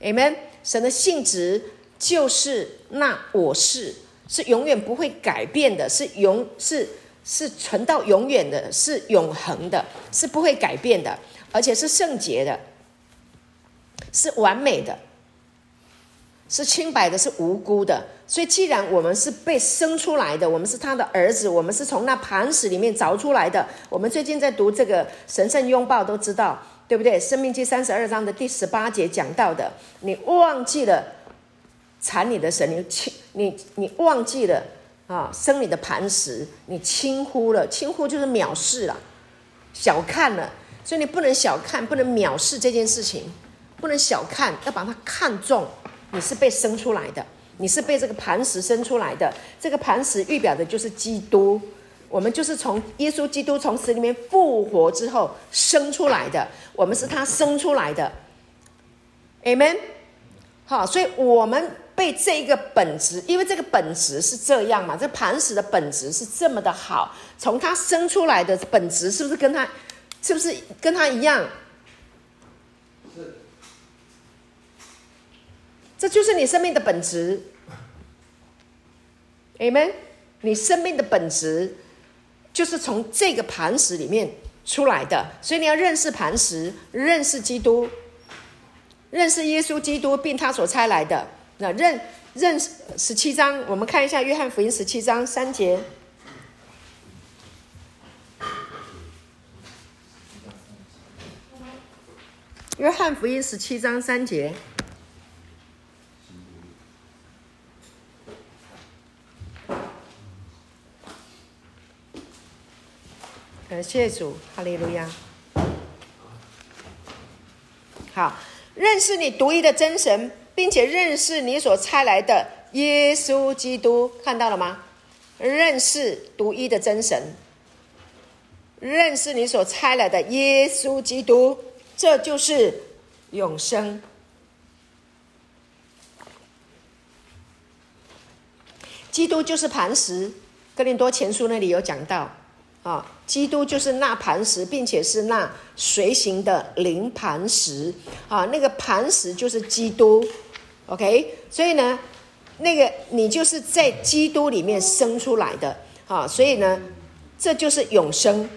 ，Amen。神的性质就是那我是，是永远不会改变的，是永是是存到永远的，是永恒的，是不会改变的，而且是圣洁的，是完美的。是清白的，是无辜的。所以，既然我们是被生出来的，我们是他的儿子，我们是从那磐石里面凿出来的。我们最近在读这个神圣拥抱，都知道，对不对？生命记三十二章的第十八节讲到的，你忘记了缠你的神，你你你忘记了啊，生你的磐石，你轻忽了，轻忽就是藐视了，小看了。所以你不能小看，不能藐视这件事情，不能小看，要把它看重。你是被生出来的，你是被这个磐石生出来的。这个磐石预表的就是基督，我们就是从耶稣基督从死里面复活之后生出来的，我们是他生出来的。Amen。好，所以我们被这个本质，因为这个本质是这样嘛，这磐石的本质是这么的好，从他生出来的本质是不是跟他，是不是跟他一样？这就是你生命的本质，Amen。你生命的本质就是从这个磐石里面出来的，所以你要认识磐石，认识基督，认识耶稣基督，并他所差来的，那认认识十七章，我们看一下约翰福音十七章三节。约翰福音十七章三节，感谢主，哈利路亚。好，认识你独一的真神，并且认识你所差来的耶稣基督，看到了吗？认识独一的真神，认识你所差来的耶稣基督。这就是永生。基督就是磐石，哥林多前书那里有讲到啊，基督就是那磐石，并且是那随行的灵磐石。啊，那个磐石就是基督，OK，所以呢，那个你就是在基督里面生出来的。啊，所以呢，这就是永生。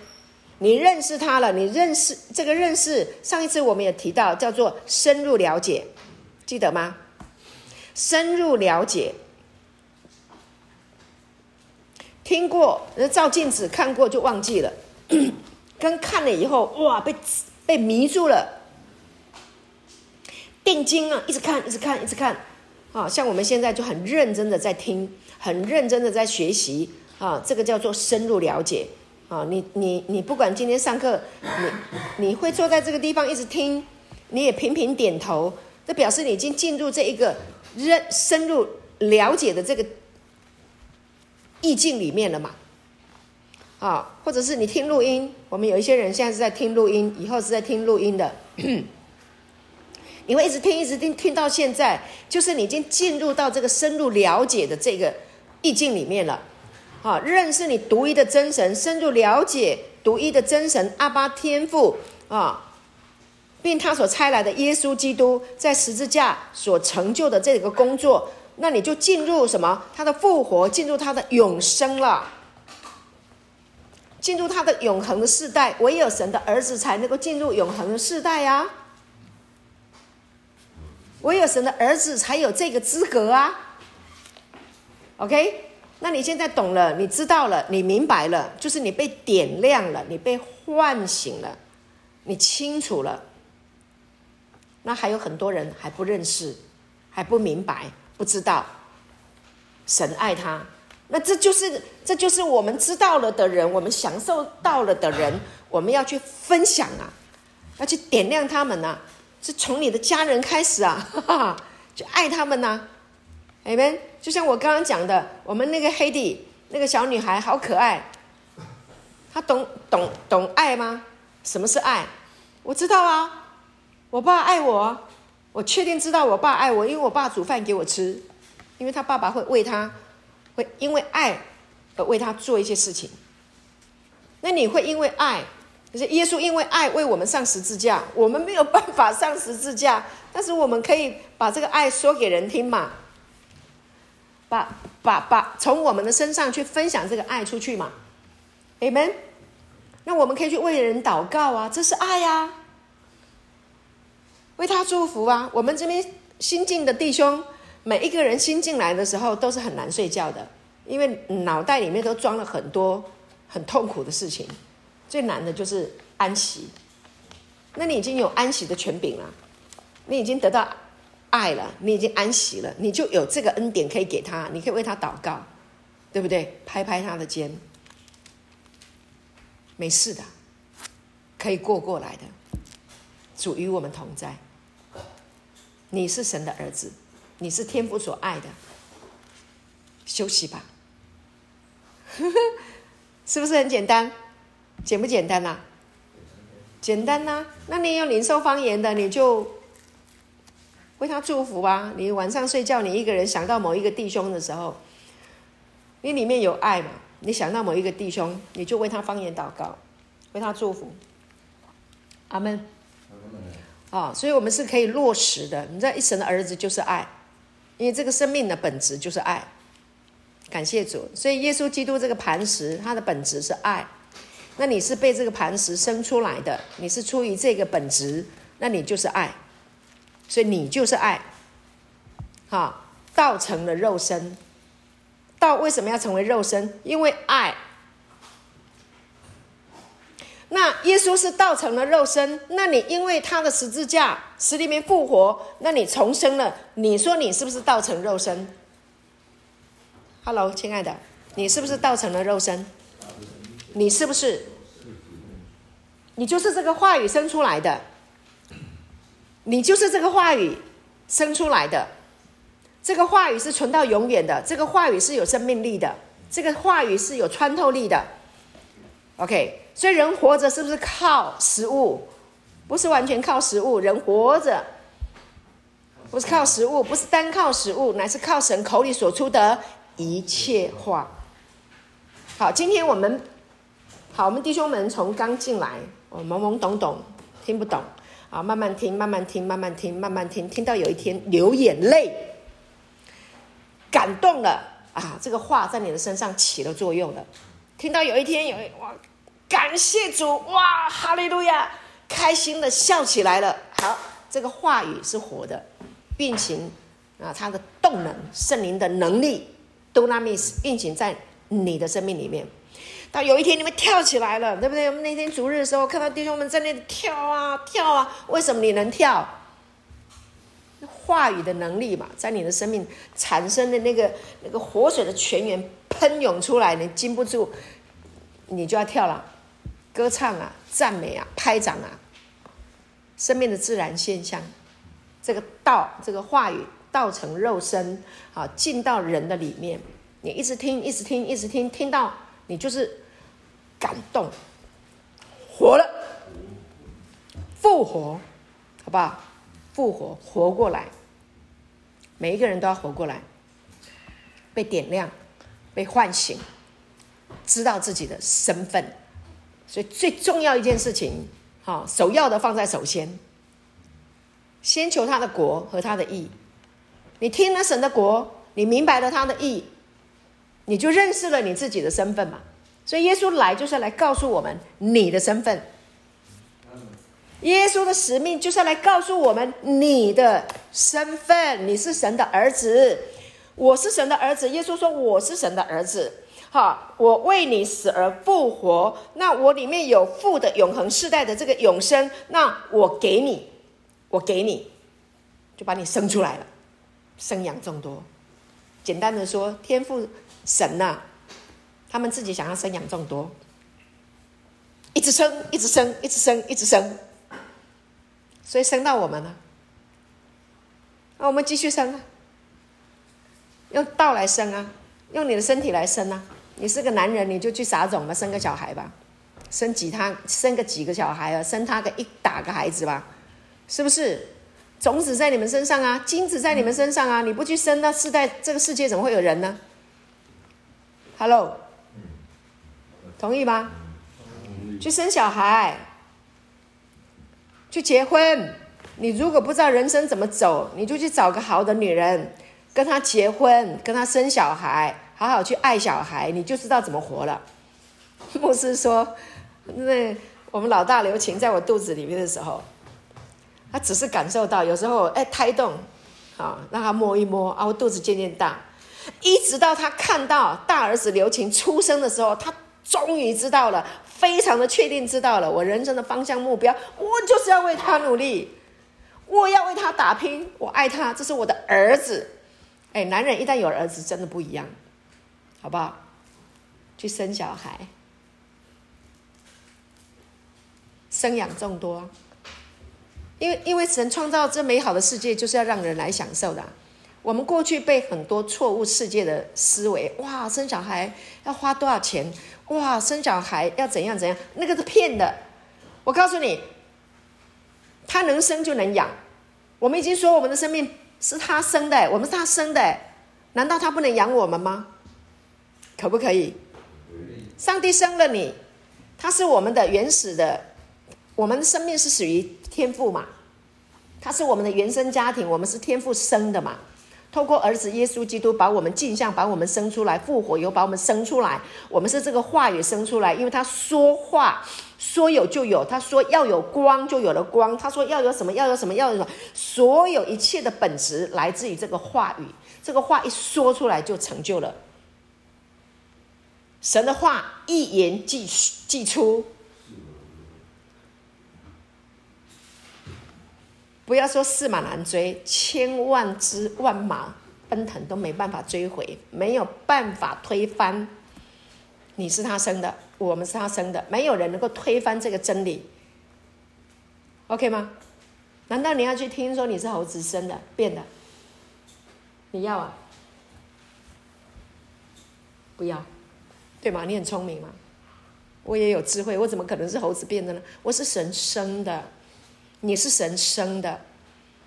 你认识他了，你认识这个认识，上一次我们也提到，叫做深入了解，记得吗？深入了解，听过，照镜子看过就忘记了，跟看了以后，哇，被被迷住了，定睛啊，一直看，一直看，一直看，啊，像我们现在就很认真的在听，很认真的在学习，啊，这个叫做深入了解。啊，你你你不管今天上课，你你会坐在这个地方一直听，你也频频点头，这表示你已经进入这一个认深入了解的这个意境里面了嘛？啊，或者是你听录音，我们有一些人现在是在听录音，以后是在听录音的，你会一直听一直听，听到现在，就是你已经进入到这个深入了解的这个意境里面了。啊，认识你独一的真神，深入了解独一的真神阿巴天父啊，并他所差来的耶稣基督在十字架所成就的这个工作，那你就进入什么？他的复活，进入他的永生了，进入他的永恒的世代。唯有神的儿子才能够进入永恒的世代呀，唯有神的儿子才有这个资格啊。OK。那你现在懂了，你知道了，你明白了，就是你被点亮了，你被唤醒了，你清楚了。那还有很多人还不认识，还不明白，不知道神爱他。那这就是这就是我们知道了的人，我们享受到了的人，我们要去分享啊，要去点亮他们啊，是从你的家人开始啊，哈哈，就爱他们呐。Amen。就像我刚刚讲的，我们那个黑弟那个小女孩好可爱，她懂懂懂爱吗？什么是爱？我知道啊，我爸爱我，我确定知道我爸爱我，因为我爸煮饭给我吃，因为他爸爸会为他，会因为爱而为他做一些事情。那你会因为爱，就是耶稣因为爱为我们上十字架，我们没有办法上十字架，但是我们可以把这个爱说给人听嘛。把把把从我们的身上去分享这个爱出去嘛，Amen。那我们可以去为人祷告啊，这是爱呀，为他祝福啊。我们这边新进的弟兄，每一个人新进来的时候都是很难睡觉的，因为脑袋里面都装了很多很痛苦的事情。最难的就是安息。那你已经有安息的权柄了，你已经得到。爱了，你已经安息了，你就有这个恩典可以给他，你可以为他祷告，对不对？拍拍他的肩，没事的，可以过过来的。主与我们同在，你是神的儿子，你是天父所爱的，休息吧，是不是很简单？简不简单呐、啊？简单呐、啊，那你有领受方言的，你就。为他祝福吧。你晚上睡觉，你一个人想到某一个弟兄的时候，你里面有爱嘛？你想到某一个弟兄，你就为他方言祷告，为他祝福。阿门。啊、所以我们是可以落实的。你知道，一神的儿子就是爱，因为这个生命的本质就是爱。感谢主。所以耶稣基督这个磐石，它的本质是爱。那你是被这个磐石生出来的，你是出于这个本质，那你就是爱。所以你就是爱，好，道成了肉身。道为什么要成为肉身？因为爱。那耶稣是道成了肉身，那你因为他的十字架死里面复活，那你重生了。你说你是不是道成肉身？Hello，亲爱的，你是不是道成了肉身？你是不是？你就是这个话语生出来的。你就是这个话语生出来的。这个话语是存到永远的。这个话语是有生命力的。这个话语是有穿透力的。OK。所以人活着是不是靠食物？不是完全靠食物。人活着不是靠食物，不是单靠食物，乃是靠神口里所出的一切话。好，今天我们好，我们弟兄们从刚进来，我懵懵懂懂，听不懂，啊，慢慢听，慢慢听，慢慢听，慢慢听，听到有一天流眼泪，感动了啊，这个话在你的身上起了作用了。听到有一天有哇。感谢主，哇，哈利路亚，开心的笑起来了。好，这个话语是活的，运行啊，它的动能，圣灵的能力，Dunamis 运行在你的生命里面。到有一天你们跳起来了，对不对？我们那天主日的时候，看到弟兄们在那里跳啊跳啊，为什么你能跳？话语的能力嘛，在你的生命产生的那个那个活水的泉源喷涌出来，你禁不住，你就要跳了。歌唱啊，赞美啊，拍掌啊，生命的自然现象。这个道，这个话语，道成肉身，啊，进到人的里面。你一直听，一直听，一直听，听到你就是感动，活了，复活，好不好？复活，活过来。每一个人都要活过来，被点亮，被唤醒，知道自己的身份。所以最重要一件事情，好，首要的放在首先，先求他的国和他的义。你听了神的国，你明白了他的义，你就认识了你自己的身份嘛。所以耶稣来就是来告诉我们你的身份。耶稣的使命就是来告诉我们你的身份，你是神的儿子，我是神的儿子。耶稣说我是神的儿子。好，我为你死而复活，那我里面有父的永恒世代的这个永生，那我给你，我给你，就把你生出来了，生养众多。简单的说，天父神呐、啊，他们自己想要生养众多，一直生，一直生，一直生，一直生，所以生到我们了。那我们继续生啊，用道来生啊，用你的身体来生啊。你是个男人，你就去撒种吧，生个小孩吧，生几他生个几个小孩啊，生他个一打个孩子吧，是不是？种子在你们身上啊，精子在你们身上啊，你不去生，那世代这个世界怎么会有人呢？Hello，同意吗？去生小孩，去结婚。你如果不知道人生怎么走，你就去找个好的女人，跟她结婚，跟她生小孩。好好去爱小孩，你就知道怎么活了。牧师说，那我们老大刘琴在我肚子里面的时候，他只是感受到有时候哎胎动，啊，让他摸一摸啊，我肚子渐渐大，一直到他看到大儿子刘琴出生的时候，他终于知道了，非常的确定知道了我人生的方向目标，我就是要为他努力，我要为他打拼，我爱他，这是我的儿子。哎，男人一旦有儿子，真的不一样。好不好？去生小孩，生养众多。因为因为神创造这美好的世界，就是要让人来享受的。我们过去被很多错误世界的思维，哇，生小孩要花多少钱？哇，生小孩要怎样怎样？那个是骗的。我告诉你，他能生就能养。我们已经说我们的生命是他生的，我们是他生的，难道他不能养我们吗？可不可以？上帝生了你，他是我们的原始的，我们的生命是属于天父嘛？他是我们的原生家庭，我们是天父生的嘛？透过儿子耶稣基督把我们镜像，把我们生出来，复活以后把我们生出来，我们是这个话语生出来，因为他说话说有就有，他说要有光就有了光，他说要有什么要有什么要有什么，所有一切的本质来自于这个话语。这个话一说出来就成就了。神的话一言既既出，不要说驷马难追，千万只万马奔腾都没办法追回，没有办法推翻。你是他生的，我们是他生的，没有人能够推翻这个真理。OK 吗？难道你要去听说你是猴子生的变的？你要啊？不要，对吗？你很聪明吗？我也有智慧，我怎么可能是猴子变的呢？我是神生的，你是神生的，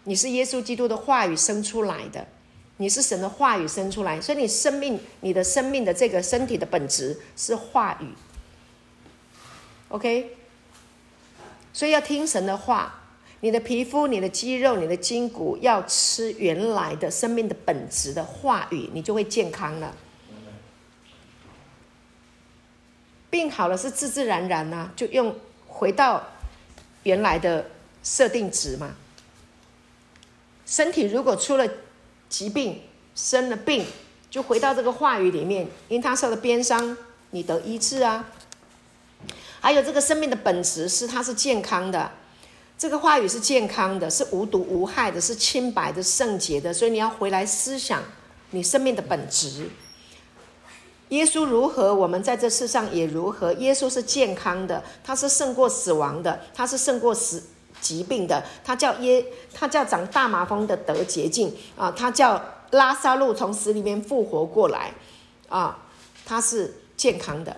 你是耶稣基督的话语生出来的，你是神的话语生出来，所以你生命，你的生命的这个身体的本质是话语。OK。所以要听神的话，你的皮肤、你的肌肉、你的筋骨要吃原来的生命的本质的话语，你就会健康了。病好了是自自然然呐、就用回到原来的设定值嘛。身体如果出了疾病、生了病，就回到这个话语里面，因他受了鞭伤，你得医治啊。还有这个生命的本质是它是健康的，这个话语是健康的，是无毒无害的，是清白的、圣洁的。所以你要回来思想你生命的本质。耶稣如何，我们在这世上也如何。耶稣是健康的，他是胜过死亡的，他是胜过死疾病的。他叫耶，他叫长大麻风的得洁净啊，他叫拉撒路从死里面复活过来啊，他是健康的。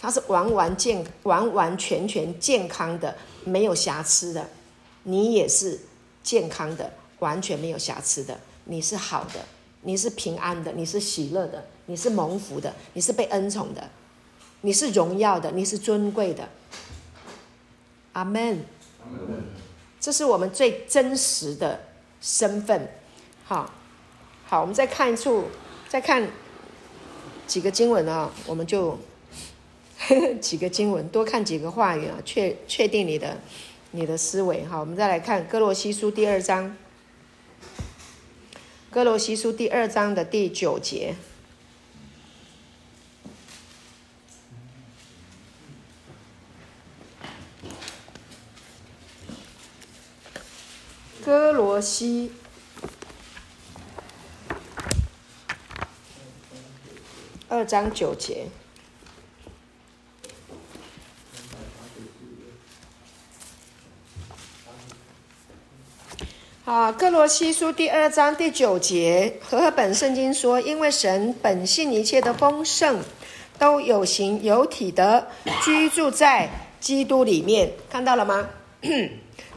他是完完健完完全全健康的，没有瑕疵的。你也是健康的，完全没有瑕疵的。你是好的，你是平安的，你是喜乐的，你是蒙福的，你是被恩宠的，你是荣耀的，你是尊贵的。阿门。这是我们最真实的身份。好，好，我们再看一处，再看几个经文啊，我们就。几个经文，多看几个话语啊，确确定你的你的思维。好，我们再来看哥罗西书第二章，哥罗西书第二章的第九节。歌罗西二章九节。好，歌罗西书第二章第九节，和合本圣经说：“因为神本性一切的丰盛，都有形有体的居住在基督里面。”看到了吗？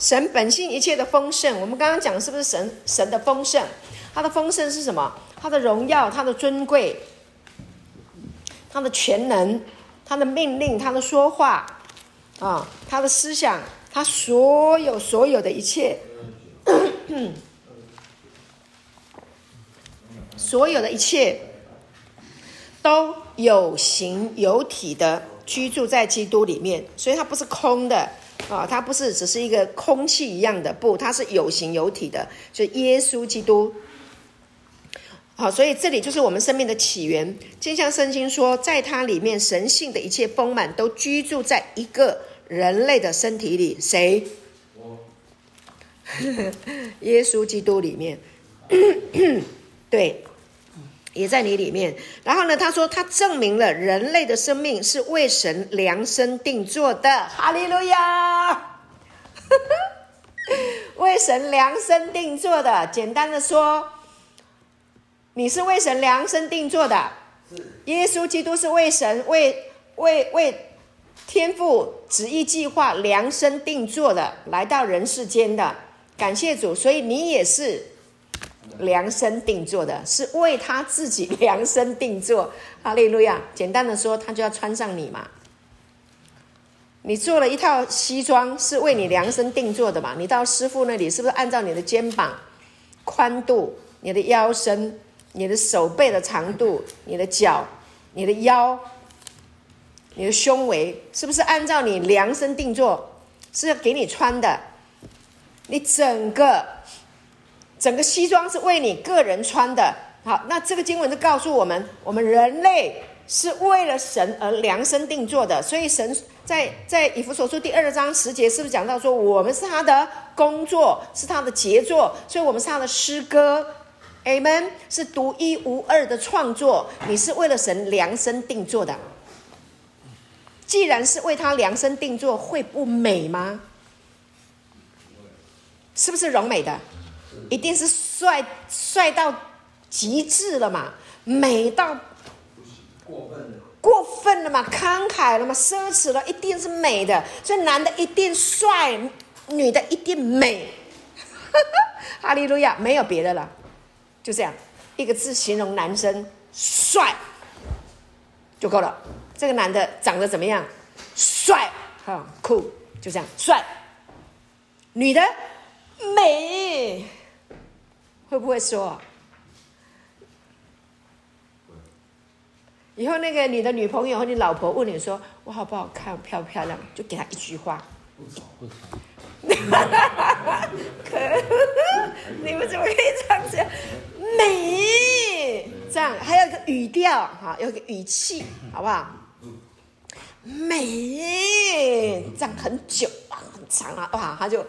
神本性一切的丰盛，我们刚刚讲是不是神神的丰盛？他的丰盛是什么？他的荣耀，他的尊贵，他的全能，他的命令，他的说话，啊，他的思想，他所有所有的一切。所有的一切都有形有体的居住在基督里面，所以它不是空的啊，它不是只是一个空气一样的，不，它是有形有体的，所以耶稣基督。好，所以这里就是我们生命的起源。就像圣经说，在它里面，神性的一切丰满都居住在一个人类的身体里，谁？耶稣基督里面，对，也在你里面。然后呢，他说他证明了人类的生命是为神量身定做的。哈利路亚！为神量身定做的。简单的说，你是为神量身定做的。耶稣基督是为神为为为天父旨意计划量身定做的，来到人世间的。感谢主，所以你也是量身定做的，是为他自己量身定做。哈利路亚！简单的说，他就要穿上你嘛。你做了一套西装，是为你量身定做的嘛？你到师傅那里，是不是按照你的肩膀宽度、你的腰身、你的手背的长度、你的脚、你的腰、你的胸围，是不是按照你量身定做？是要给你穿的。你整个整个西装是为你个人穿的，好，那这个经文就告诉我们，我们人类是为了神而量身定做的。所以神在在以弗所书第二章十节，是不是讲到说，我们是他的工作，是他的杰作，所以我们是他的诗歌。Amen，是独一无二的创作。你是为了神量身定做的。既然是为他量身定做，会不美吗？是不是荣美的？一定是帅帅到极致了嘛？美到过分了，嘛？慷慨了嘛？奢侈了，一定是美的。所以男的一定帅，女的一定美。哈利路亚，没有别的了，就这样一个字形容男生帅就够了。这个男的长得怎么样？帅，哈，酷，就这样帅。女的美，会不会说？以后那个你的女朋友和你老婆问你说：“我好不好看？漂不漂亮？”就给她一句话。你们怎么可以这样子？美，这样还有一个语调哈，有一个语气，好不好？美，这样很久啊，很长啊，哇，他就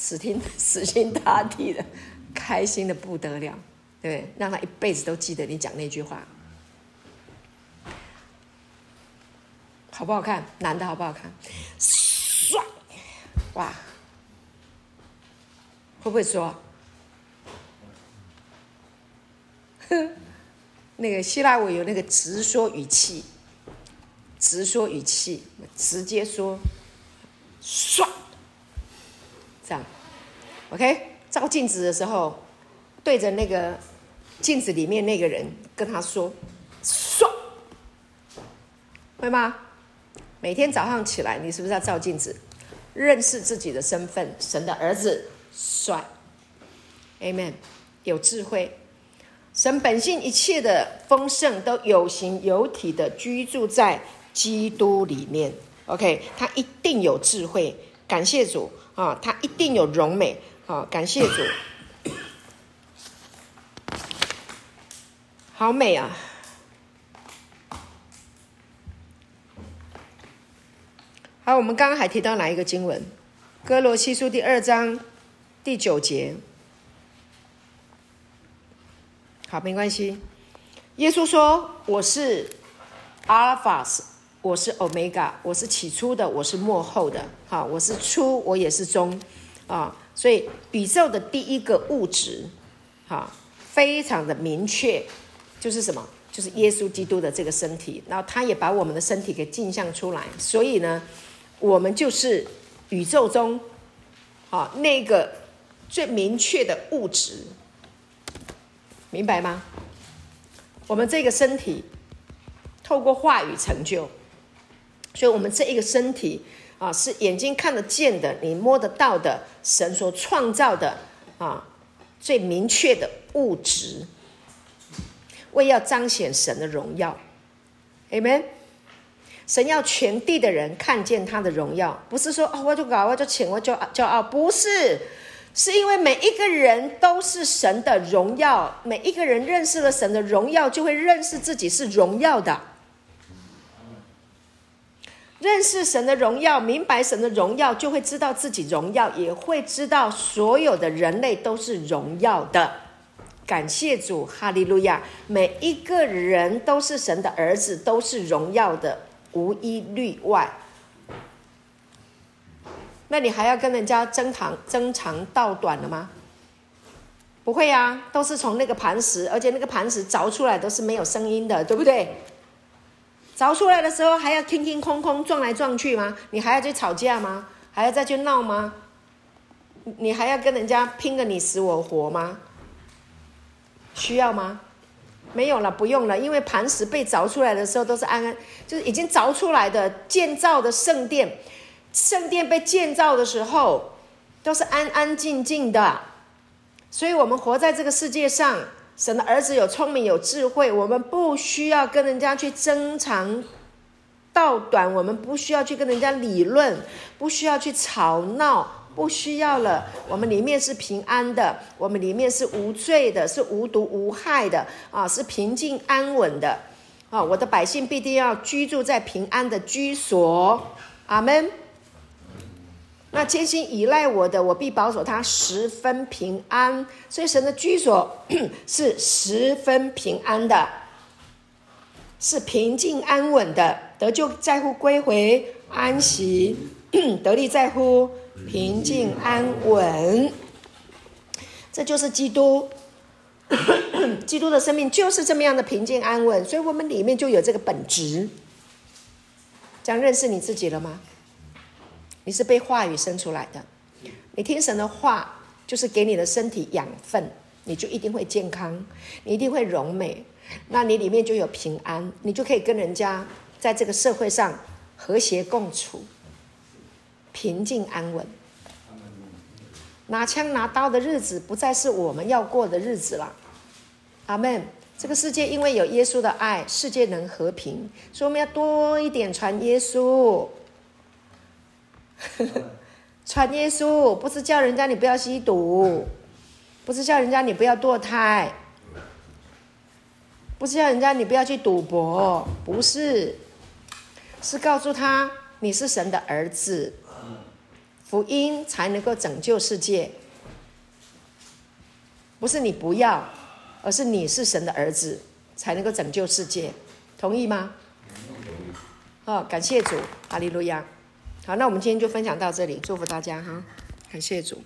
死听死心塌地的，开心的不得了，对不对？让他一辈子都记得你讲那句话，好不好看？男的好不好看？帅，哇，会不会说？哼，那个希腊文有那个直说语气。直说语气，直接说，帅，这样，OK。照镜子的时候，对着那个镜子里面那个人跟他说，帅，会吗？每天早上起来，你是不是要照镜子，认识自己的身份？神的儿子，帅，Amen。有智慧，神本性一切的丰盛都有形有体的居住在。基督里面，OK，他一定有智慧，感谢主啊！他一定有荣美啊！感谢主，好美啊！好，我们刚刚还提到哪一个经文？哥罗西书第二章第九节。好，没关系。耶稣说：“我是阿尔法斯。”我是 Omega，我是起初的，我是末后的，哈，我是初，我也是终，啊，所以宇宙的第一个物质，哈，非常的明确，就是什么？就是耶稣基督的这个身体，然后他也把我们的身体给镜像出来，所以呢，我们就是宇宙中，啊，那个最明确的物质，明白吗？我们这个身体透过话语成就。所以，我们这一个身体啊，是眼睛看得见的，你摸得到的，神所创造的啊，最明确的物质，为要彰显神的荣耀，Amen。神要全地的人看见他的荣耀，不是说哦，我就搞，我就请，我就骄傲，不是，是因为每一个人都是神的荣耀，每一个人认识了神的荣耀，就会认识自己是荣耀的。认识神的荣耀，明白神的荣耀，就会知道自己荣耀，也会知道所有的人类都是荣耀的。感谢主，哈利路亚！每一个人都是神的儿子，都是荣耀的，无一例外。那你还要跟人家争长争长道短了吗？不会呀，都是从那个磐石，而且那个磐石凿出来都是没有声音的，对不对？凿出来的时候还要ทิ้ทิ้空空撞来撞去吗？你还要去吵架吗？还要再去闹吗？你还要跟人家拼个你死我活吗？需要吗？没有了，不用了，因为磐石被凿出来的时候都是安安，就是已经凿出来的建造的圣殿，圣殿被建造的时候都是安安静静的，所以我们活在这个世界上。神的儿子有聪明有智慧，我们不需要跟人家去争长道短，我们不需要去跟人家理论，不需要去吵闹，不需要了。我们里面是平安的，我们里面是无罪的，是无毒无害的啊，是平静安稳的啊！我的百姓必定要居住在平安的居所。阿门。那坚心依赖我的，我必保守他十分平安。所以神的居所 是十分平安的，是平静安稳的。得救在乎归回安息，得力在乎平静安稳。这就是基督，基督的生命就是这么样的平静安稳。所以我们里面就有这个本质。这样认识你自己了吗？你是被话语生出来的，你听神的话，就是给你的身体养分，你就一定会健康，你一定会荣美，那你里面就有平安，你就可以跟人家在这个社会上和谐共处，平静安稳。拿枪拿刀的日子不再是我们要过的日子了。阿门。这个世界因为有耶稣的爱，世界能和平，所以我们要多一点传耶稣。传耶稣不是叫人家你不要吸毒，不是叫人家你不要堕胎，不是叫人家你不要去赌博，不是，是告诉他你是神的儿子，福音才能够拯救世界。不是你不要，而是你是神的儿子才能够拯救世界，同意吗？哦，感谢主，哈利路亚。好，那我们今天就分享到这里，祝福大家哈，感谢主。